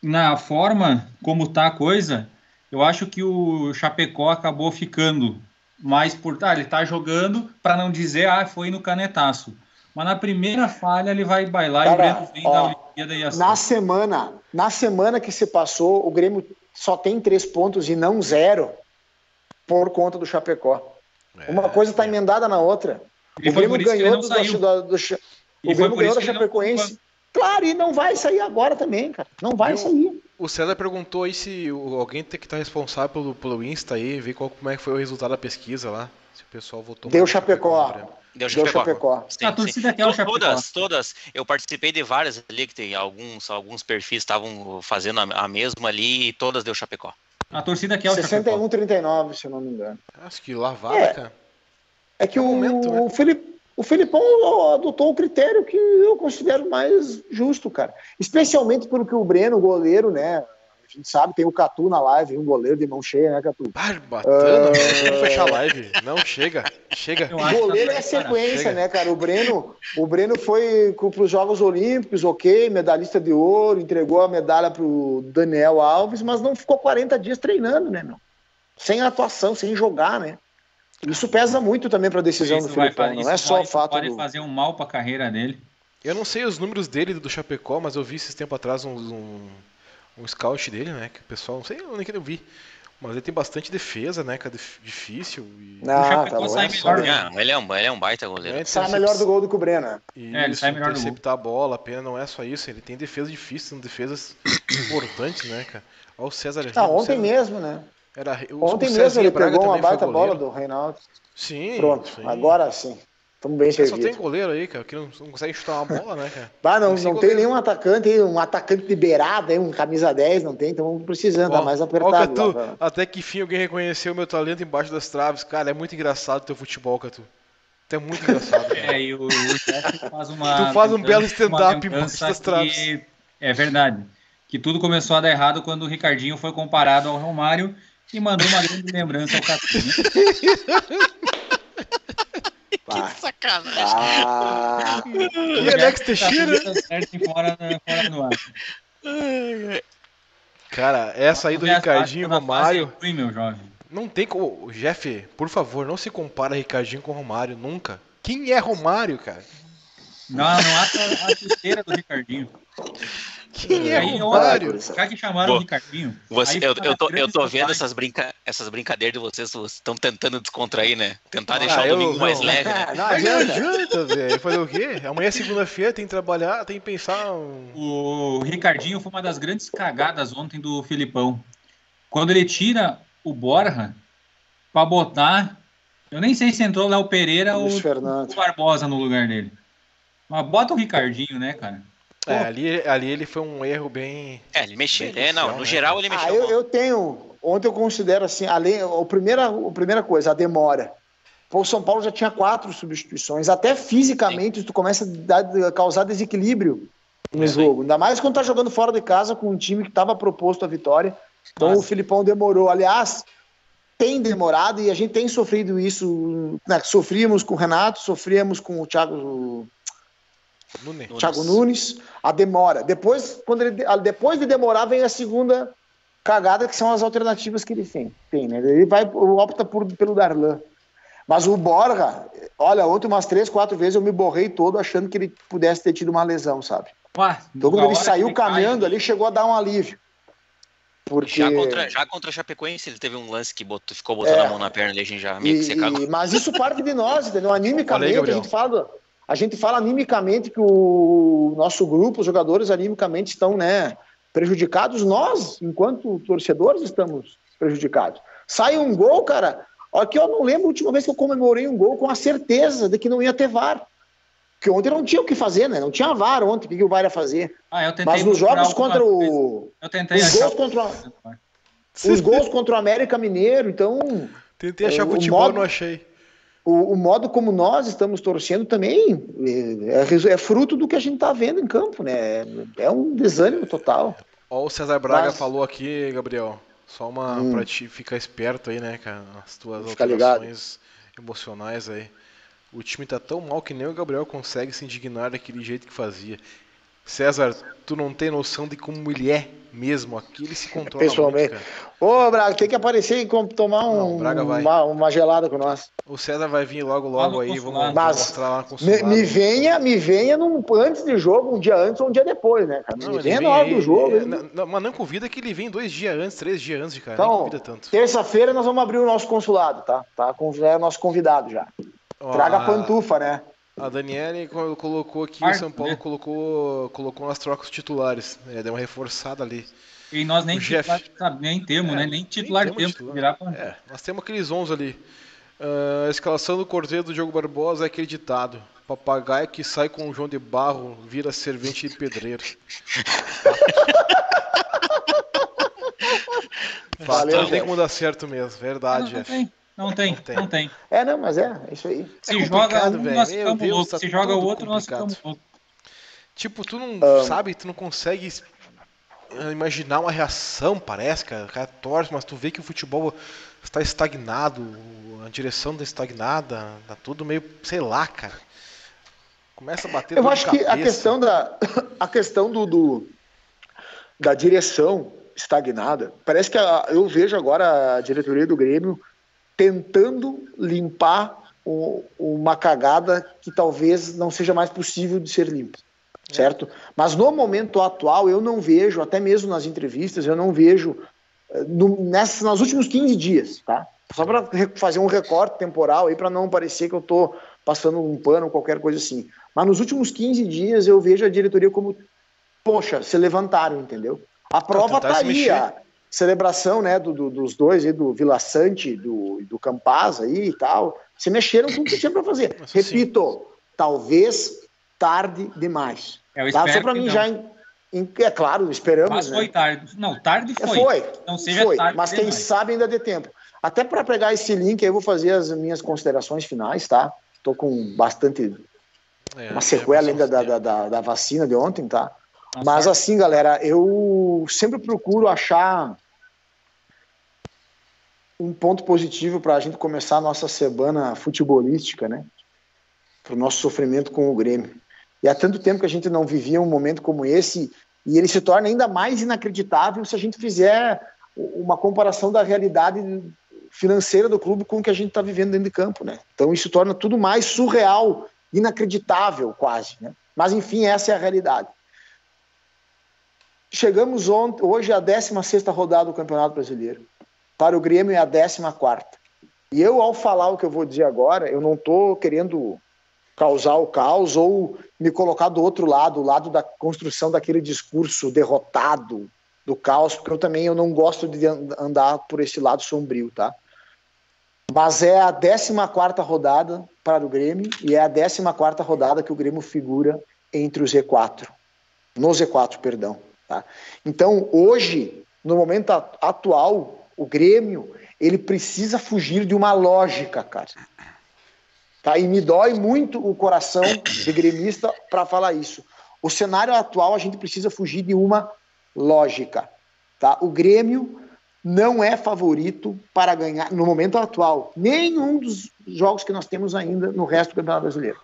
na forma como tá a coisa, eu acho que o Chapecó acabou ficando mais por. Ah, ele tá jogando para não dizer, ah, foi no canetaço. Mas na primeira falha ele vai bailar Cara, e o Breno vem ó, Na semana, na semana que se passou, o Grêmio só tem três pontos e não zero por conta do Chapecó. É, Uma coisa está emendada na outra. E o Grêmio ganhou do, do, do, do, O Grêmio ganhou da Chapecoense. Claro, e não vai sair agora também, cara. Não vai sair. O César perguntou aí se alguém tem que estar tá responsável pelo, pelo Insta aí, ver qual, como é que foi o resultado da pesquisa lá. Se o pessoal votou. Deu Chapecó. Deu Chapecó. Deu Chapecó. Sim, a torcida quer o Chapecó. Todas, todas. Eu participei de várias ali, que tem alguns, alguns perfis estavam fazendo a, a mesma ali e todas deu Chapecó. A torcida quer o 61, 39, se eu não me engano. Acho que lavada, é, cara. É que é o, momento, né? o, Felipe, o Felipão adotou o critério que eu considero mais justo, cara. Especialmente pelo que o Breno, o goleiro, né? A gente sabe, tem o Catu na live, um goleiro de mão cheia, né, Catu? Barbatana, uh... vamos fechar a live. Não, chega, chega. O goleiro é sequência, né, cara? O Breno, o Breno foi para os Jogos Olímpicos, ok, medalhista de ouro, entregou a medalha pro Daniel Alves, mas não ficou 40 dias treinando, né, meu? Sem atuação, sem jogar, né? Isso pesa muito também para a decisão isso do Filipão, não é só o fato pode do... fazer um mal para a carreira dele. Eu não sei os números dele do Chapecó, mas eu vi esses tempo atrás um, um, um scout dele, né? Que o pessoal, não sei onde que eu vi. Mas ele tem bastante defesa, né? Que é difícil. E... Não, o Chapecó tá sai melhor. Né? Não, ele, é um, ele é um baita goleiro. É, sai melhor do gol do que o Breno. Isso, é, ele sai melhor interceptar do gol. a bola, a pena não é só isso. Ele tem defesa difícil, são defesas *coughs* importantes, né, cara? Olha o César. Ah, ontem César... mesmo, né? Era, Ontem o mesmo ele Braga pegou uma baita bola do Reinaldo. Sim. Pronto, sim. agora sim. Estamos bem servidos. Só tem goleiro aí, cara, que não, não consegue chutar uma bola, né, cara? Bah, não, não, não tem nenhum atacante, um atacante liberado, um camisa 10, não tem, então precisando, tá mais apertado. Ó, Catu, até que enfim alguém reconheceu o meu talento embaixo das traves. Cara, é muito engraçado o teu futebol, Catu. Tu é muito engraçado. *laughs* é, e o, o faz uma. Tu faz um belo stand-up embaixo das traves. É verdade. Que tudo começou a dar errado quando o Ricardinho foi comparado ao Romário e mandou uma grande lembrança ao Catu. Né? *laughs* que sacanagem. Ah. *laughs* e Alex Teixeira? Fora, fora do ar. Cara, essa aí do Ricardinho Romário. Ruim, meu jovem. Não tem como. Jeff, por favor, não se compara Ricardinho com Romário nunca. Quem é Romário, cara? Não, não há a chuteira do Ricardinho. Quem é Romário? Já que chamaram o Ricardinho. Você, eu, eu, tô, eu tô vendo essas, brinca, essas brincadeiras de vocês, vocês estão tentando descontrair, né? Tentar ah, deixar o domingo mais leve. Né? Não, adianta, adianta velho. Fazer o quê? Amanhã é segunda-feira, tem que trabalhar, tem que pensar. O Ricardinho foi uma das grandes cagadas ontem do Filipão. Quando ele tira o Borja para botar. Eu nem sei se entrou Léo Pereira Luiz ou Fernando. o Barbosa no lugar dele. Mas bota o Ricardinho, né, cara? É, ali, ali ele foi um erro bem. É, ele mexeu. É, não, no né? geral ele mexeu. Ah, eu, eu, tenho. Ontem eu considero assim, além. A primeira, a primeira coisa, a demora. O São Paulo já tinha quatro substituições. Até fisicamente, Sim. tu começa a, dar, a causar desequilíbrio no é, jogo. Ainda mais quando tá jogando fora de casa com um time que estava proposto a vitória. Então Nossa. o Filipão demorou. Aliás, tem demorado e a gente tem sofrido isso. Né? Sofríamos com o Renato, sofríamos com o Thiago Nunes. Thiago Nunes, a demora. Depois, quando ele, depois de demorar, vem a segunda cagada, que são as alternativas que ele tem. tem né? Ele vai, opta por, pelo Darlan. Mas o Borja, olha, ontem umas três, quatro vezes eu me borrei todo achando que ele pudesse ter tido uma lesão, sabe? Ué, então quando ele saiu ele caminhando cai, ali, chegou a dar um alívio. Porque... Já, contra, já contra a Chapecoense ele teve um lance que botou, ficou botando é, a mão na perna e a gente já meio que se cagou. Mas isso parte de nós, entendeu? Animicamente, a gente fala a gente fala animicamente que o nosso grupo, os jogadores animicamente estão né, prejudicados, nós, enquanto torcedores, estamos prejudicados. Sai um gol, cara. Aqui eu não lembro a última vez que eu comemorei um gol com a certeza de que não ia ter VAR. Porque ontem não tinha o que fazer, né? Não tinha VAR ontem, o que, que o VAR ia fazer? Ah, Mas nos jogos contra o. Eu tentei os gols contra. *laughs* Os gols contra o América Mineiro, então. Tentei achar futebol, modo... não achei o, o, modo como nós estamos torcendo também é, é, é fruto do que a gente está vendo em campo, né? É um desânimo total. Ó, o César Braga Mas... falou aqui, Gabriel. Só uma hum. pra te ficar esperto aí, né, cara? As tuas alterações emocionais aí. O time tá tão mal que nem o Gabriel consegue se indignar daquele jeito que fazia. César, tu não tem noção de como ele é mesmo. Aqui ele se controla Pessoalmente. muito, Ô, Braga, tem que aparecer e tomar um, não, uma, uma, gelada com nós. O César vai vir logo, logo aí. Vamos, Mas mostrar lá com me, me venha, me venha num, antes de jogo, um dia antes ou um dia depois, né? Cara? Não, me venha na hora do jogo. É, não, mas não convida que ele vem dois dias antes, três dias antes de cara. Então, terça-feira nós vamos abrir o nosso consulado, tá? tá? É nosso convidado já. Traga a pantufa, né? A Daniele colocou aqui, o São Paulo né? colocou, colocou nas trocas titulares. É, deu uma reforçada ali. E nós nem titular, sabe, nem temos, é, né? Nem titular nem temos. Virar pra... é, nós temos aqueles 11 ali. Uh, a escalação do Cordeiro do Diogo Barbosa é acreditado. Papagaio que sai com o João de Barro vira servente de pedreiro. Valeu, não tem como dar certo mesmo, verdade, não, não Jeff. Não tem, não tem, não tem. É, não, mas é, é isso aí. Se é joga um, nós ficamos loucos. Tá Se joga o outro, nós ficamos loucos. Tipo, tu não um... sabe, tu não consegue imaginar uma reação, parece, cara. O cara torce, mas tu vê que o futebol está estagnado, a direção está estagnada, tá tudo meio, sei lá, cara. Começa a bater Eu acho que a questão da *laughs* a questão do, do da direção estagnada, parece que a, eu vejo agora a diretoria do Grêmio tentando limpar o, uma cagada que talvez não seja mais possível de ser limpa, é. certo? Mas no momento atual eu não vejo, até mesmo nas entrevistas, eu não vejo eh, no, nessas, nos últimos 15 dias, tá? Só para fazer um recorte temporal aí para não parecer que eu estou passando um pano ou qualquer coisa assim. Mas nos últimos 15 dias eu vejo a diretoria como, poxa, se levantaram, entendeu? A prova está aí celebração né, do, do, dos dois, aí, do Vila Sante do, do Campaz aí e tal, se mexeram com o que tinha para fazer. Nossa, Repito, sim. talvez tarde demais. É, tá? Só para mim não. já. é claro, esperamos. Mas foi né? tarde. Não, tarde foi. Foi. Não seja foi, tarde. Mas quem demais. sabe ainda dê tempo. Até para pegar esse link, aí eu vou fazer as minhas considerações finais, tá? Tô com bastante. É, uma sequela ainda da, da, da, da, vacina de ontem, tá? Mas assim, galera, eu sempre procuro achar um ponto positivo para a gente começar a nossa semana futebolística, né? Para o nosso sofrimento com o Grêmio. E há tanto tempo que a gente não vivia um momento como esse, e ele se torna ainda mais inacreditável se a gente fizer uma comparação da realidade financeira do clube com o que a gente está vivendo dentro de campo, né? Então isso torna tudo mais surreal, inacreditável quase, né? Mas enfim, essa é a realidade. chegamos ontem, hoje é a 16 rodada do Campeonato Brasileiro. Para o Grêmio é a 14. E eu, ao falar o que eu vou dizer agora, eu não estou querendo causar o caos ou me colocar do outro lado, o lado da construção daquele discurso derrotado do caos, porque eu também eu não gosto de andar por esse lado sombrio, tá? Mas é a 14 rodada para o Grêmio e é a 14 rodada que o Grêmio figura entre os Z4. No Z4, perdão. Tá? Então, hoje, no momento atual, o Grêmio ele precisa fugir de uma lógica, cara. Tá? E me dói muito o coração de gremista para falar isso. O cenário atual, a gente precisa fugir de uma lógica. Tá? O Grêmio não é favorito para ganhar, no momento atual, nenhum dos jogos que nós temos ainda no resto do Campeonato Brasileiro.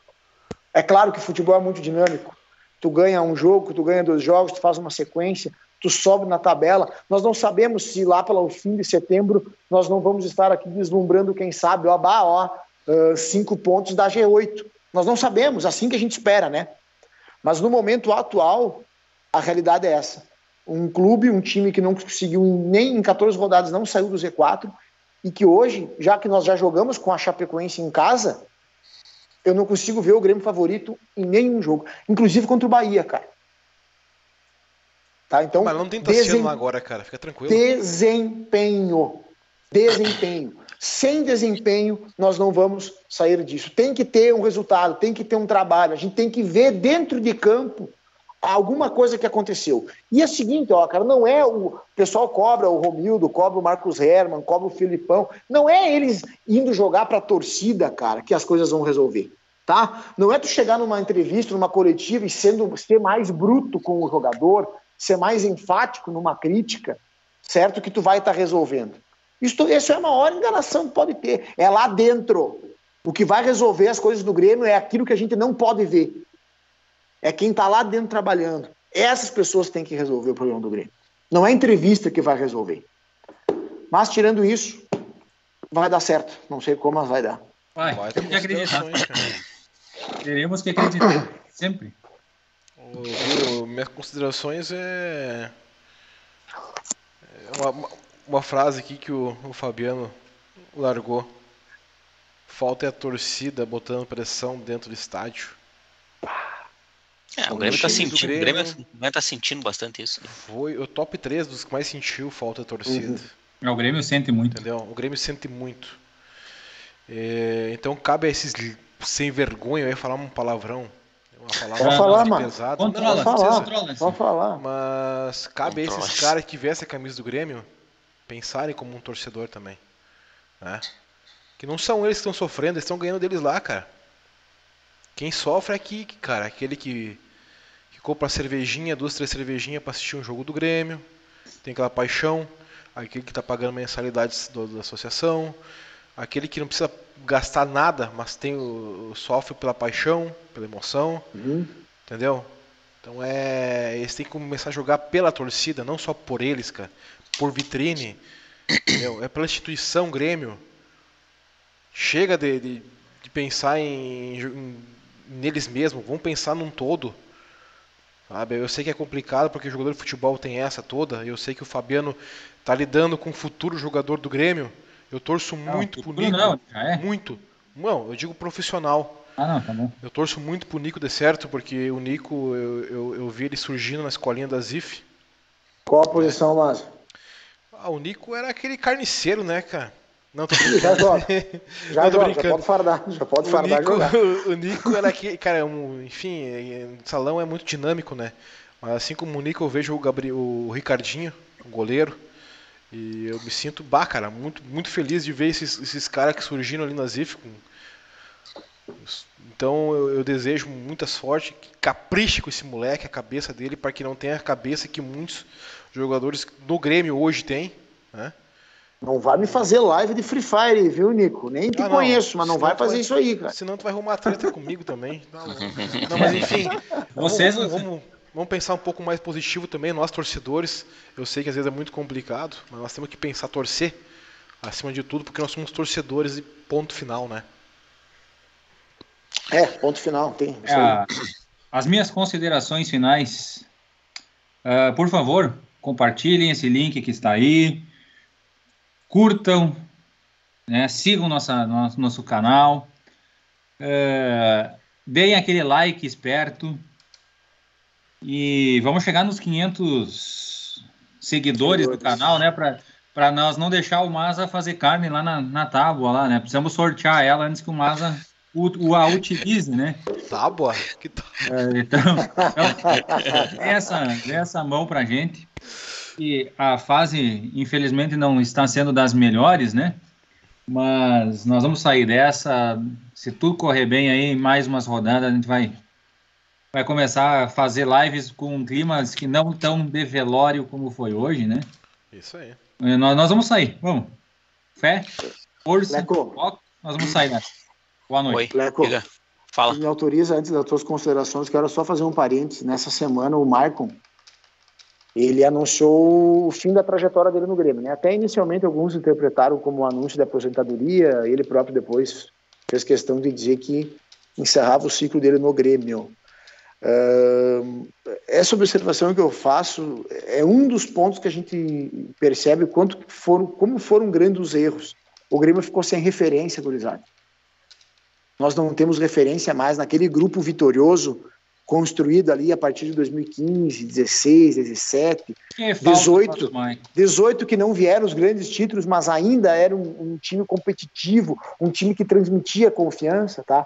É claro que o futebol é muito dinâmico. Tu ganha um jogo, tu ganha dois jogos, tu faz uma sequência, tu sobe na tabela. Nós não sabemos se lá pelo fim de setembro nós não vamos estar aqui deslumbrando, quem sabe, ó, bah, ó, cinco pontos da G8. Nós não sabemos, assim que a gente espera, né? Mas no momento atual, a realidade é essa um clube, um time que não conseguiu nem em 14 rodadas, não saiu do Z4, e que hoje, já que nós já jogamos com a Chapecoense em casa, eu não consigo ver o Grêmio favorito em nenhum jogo, inclusive contra o Bahia, cara. Tá? Então, Mas não tem desem... agora, cara, fica tranquilo. Desempenho. Desempenho. Sem desempenho, nós não vamos sair disso. Tem que ter um resultado, tem que ter um trabalho. A gente tem que ver dentro de campo alguma coisa que aconteceu. E é o seguinte, ó, cara, não é o, o pessoal cobra o Romildo, cobra o Marcos Herman, cobra o Filipão, não é eles indo jogar para a torcida, cara, que as coisas vão resolver, tá? Não é tu chegar numa entrevista, numa coletiva e sendo ser mais bruto com o jogador, ser mais enfático numa crítica, certo? Que tu vai estar tá resolvendo. Isso, isso é a maior enganação que pode ter. É lá dentro. O que vai resolver as coisas do Grêmio é aquilo que a gente não pode ver é quem está lá dentro trabalhando. Essas pessoas têm que resolver o problema do Grêmio. Não é entrevista que vai resolver. Mas, tirando isso, vai dar certo. Não sei como, mas vai dar. Vai, vai temos que acreditar. Teremos que acreditar. Sempre. Minhas considerações é, é uma, uma frase aqui que o, o Fabiano largou. Falta é a torcida botando pressão dentro do estádio. É, o Grêmio está sentindo, Grêmio, o Grêmio tá sentindo bastante isso. Foi o top 3 dos que mais sentiu falta de torcida. Uhum. É, o Grêmio sente muito. Entendeu? O Grêmio sente muito. É, então cabe a esses sem vergonha, eu ia falar um palavrão. Uma palavra pode falar, mano. pesada. Controla, pode falar, controla, pode falar. Mas cabe Controla. a esses caras que vestem a camisa do Grêmio pensarem como um torcedor também. Né? Que não são eles que estão sofrendo, eles estão ganhando deles lá, cara. Quem sofre é aqui, cara, aquele que, que compra cervejinha, duas, três cervejinhas para assistir um jogo do Grêmio, tem aquela paixão, aquele que está pagando mensalidades do, da associação, aquele que não precisa gastar nada, mas tem o, sofre pela paixão, pela emoção, uhum. entendeu? Então é, eles têm que começar a jogar pela torcida, não só por eles, cara, por vitrine, entendeu? é pela instituição Grêmio. Chega de, de, de pensar em, em neles mesmos, vão pensar num todo. Sabe? Eu sei que é complicado porque o jogador de futebol tem essa toda. Eu sei que o Fabiano está lidando com o futuro jogador do Grêmio. Eu torço não, muito pro Nico. Não, é? Muito. Não, eu digo profissional. Ah, não, tá bom. Eu torço muito pro Nico de certo, porque o Nico, eu, eu, eu vi ele surgindo na escolinha da ZIF. Qual a posição, Márcio? Ah, o Nico era aquele carniceiro, né, cara? Não, tô *laughs* brincando. Já joga. Já *laughs* não, joga, já pode fardar. Já pode o fardar Nico, jogar. *laughs* O Nico era aqui, cara, é um, enfim, o salão é muito dinâmico, né? Mas assim como o Nico, eu vejo o, Gabriel, o Ricardinho, o goleiro, e eu me sinto, bah, cara, muito, muito feliz de ver esses, esses caras que surgiram ali na ZIF. Então eu, eu, desejo muita sorte, que capriche com esse moleque, a cabeça dele, para que não tenha a cabeça que muitos jogadores do Grêmio hoje têm, né? Não vai me fazer live de Free Fire, viu, Nico? Nem te ah, conheço, mas não vai fazer vai, isso aí, cara. Senão tu vai arrumar treta comigo também. Não, *laughs* não, mas enfim. Vocês vamos, vamos, vamos, pensar um pouco mais positivo também, nós torcedores. Eu sei que às vezes é muito complicado, mas nós temos que pensar torcer acima de tudo, porque nós somos torcedores e ponto final, né? É, ponto final, tem. É, as minhas considerações finais Uh, por favor, compartilhem esse link que está aí, curtam, né, sigam nossa, nosso, nosso canal, uh, deem aquele like esperto e vamos chegar nos 500 seguidores, seguidores. do canal, né, para nós não deixar o Maza fazer carne lá na, na tábua lá, né? Precisamos sortear ela antes que o Maza o, a utilize, né? Tábua? Que tá... é, então, então essa, essa mão pra gente. E a fase, infelizmente, não está sendo das melhores, né? Mas nós vamos sair dessa. Se tudo correr bem aí, mais umas rodadas, a gente vai, vai começar a fazer lives com climas que não tão de velório como foi hoje, né? Isso aí. É, nós, nós vamos sair, vamos. Fé, força, foco, nós vamos sair dessa. Boa noite. Oi, Leco, Fala. Me autoriza, antes das tuas considerações, quero só fazer um parênteses. Nessa semana, o Maicon, ele anunciou o fim da trajetória dele no Grêmio. Né? Até inicialmente, alguns interpretaram como um anúncio de aposentadoria. Ele próprio depois fez questão de dizer que encerrava o ciclo dele no Grêmio. Essa observação que eu faço é um dos pontos que a gente percebe quanto foram, como foram grandes os erros. O Grêmio ficou sem referência, gurizada. Nós não temos referência mais naquele grupo vitorioso construído ali a partir de 2015, 16, 17, 18, 18 que não vieram os grandes títulos, mas ainda era um, um time competitivo, um time que transmitia confiança, tá?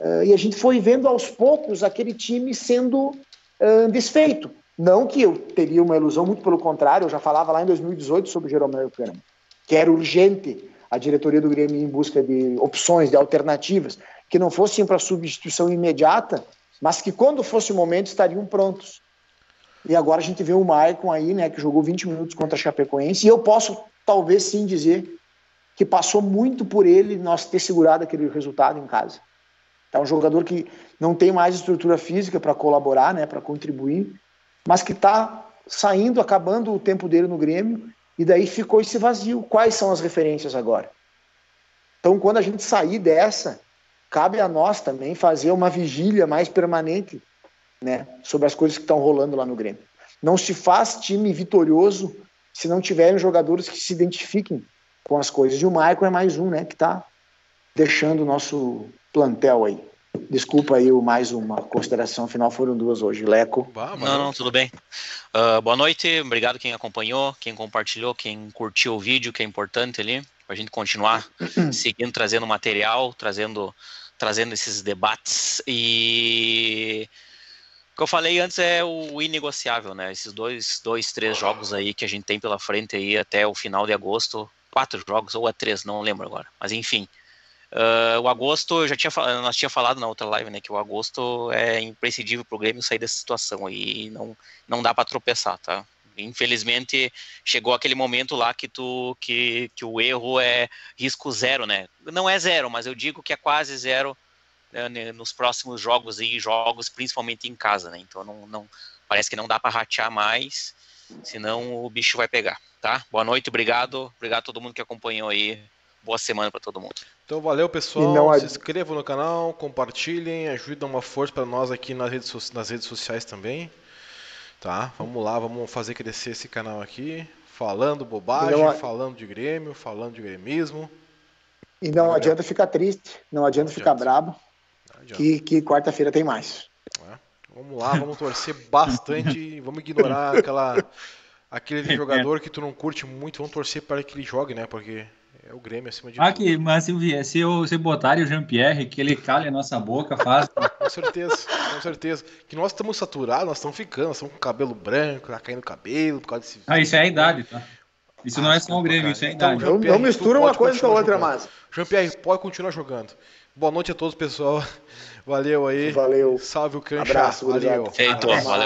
Uh, e a gente foi vendo aos poucos aquele time sendo uh, desfeito. Não que eu teria uma ilusão, muito pelo contrário, eu já falava lá em 2018 sobre o Jeromel Kahneman, que era urgente a diretoria do Grêmio em busca de opções, de alternativas, que não fossem para substituição imediata, mas que quando fosse o momento estariam prontos. E agora a gente vê o Maicon aí, né, que jogou 20 minutos contra a Chapecoense, e eu posso talvez sim dizer que passou muito por ele nós ter segurado aquele resultado em casa. É um jogador que não tem mais estrutura física para colaborar, né, para contribuir, mas que está saindo, acabando o tempo dele no Grêmio e daí ficou esse vazio. Quais são as referências agora? Então, quando a gente sair dessa, cabe a nós também fazer uma vigília mais permanente né, sobre as coisas que estão rolando lá no Grêmio. Não se faz time vitorioso se não tiverem jogadores que se identifiquem com as coisas. E o Maicon é mais um, né, que está deixando o nosso plantel aí. Desculpa aí o mais uma consideração final, foram duas hoje. Leco. Não, não, tudo bem. Uh, boa noite, obrigado quem acompanhou, quem compartilhou, quem curtiu o vídeo, que é importante ali, para a gente continuar *clears throat* seguindo, trazendo material, trazendo, trazendo esses debates. E o que eu falei antes é o inegociável, né? Esses dois, dois, três jogos aí que a gente tem pela frente aí até o final de agosto. Quatro jogos, ou é três, não lembro agora. Mas enfim, Uh, o agosto, já tinha nós tinha falado na outra live, né, que o agosto é imprescindível para o Grêmio sair dessa situação aí, não não dá para tropeçar, tá? Infelizmente chegou aquele momento lá que tu que, que o erro é risco zero, né? Não é zero, mas eu digo que é quase zero né, nos próximos jogos e jogos principalmente em casa, né? Então não, não parece que não dá para ratear mais, senão o bicho vai pegar, tá? Boa noite, obrigado, obrigado a todo mundo que acompanhou aí. Boa semana para todo mundo. Então valeu pessoal, se inscrevam no canal, compartilhem, ajudem uma força para nós aqui nas redes, nas redes sociais também. Tá? Vamos lá, vamos fazer crescer esse canal aqui, falando bobagem, não, falando de Grêmio, falando de gremismo. E não adianta ficar triste, não adianta, não ficar brabo, adianta. que, que quarta-feira tem mais. É. Vamos lá, vamos torcer bastante, vamos ignorar aquela aquele *laughs* jogador que tu não curte muito, vamos torcer para que ele jogue, né? Porque é o Grêmio acima de Aqui, tudo. mas se, se, eu, se botarem o Jean-Pierre, que ele cale a nossa boca, faz. *laughs* com certeza, com certeza. Que nós estamos saturados, nós estamos ficando, nós estamos com cabelo branco, tá caindo cabelo por causa desse. Ah, isso é a idade, tá? Isso ah, não é só o Grêmio, isso é a então, idade. Então, não, mistura uma coisa com a outra, mas. Jean-Pierre, pode continuar jogando. Boa noite a todos, pessoal. *laughs* Valeu aí. Valeu. Salve o Cancha. Abraço, valeu. Feito, valeu.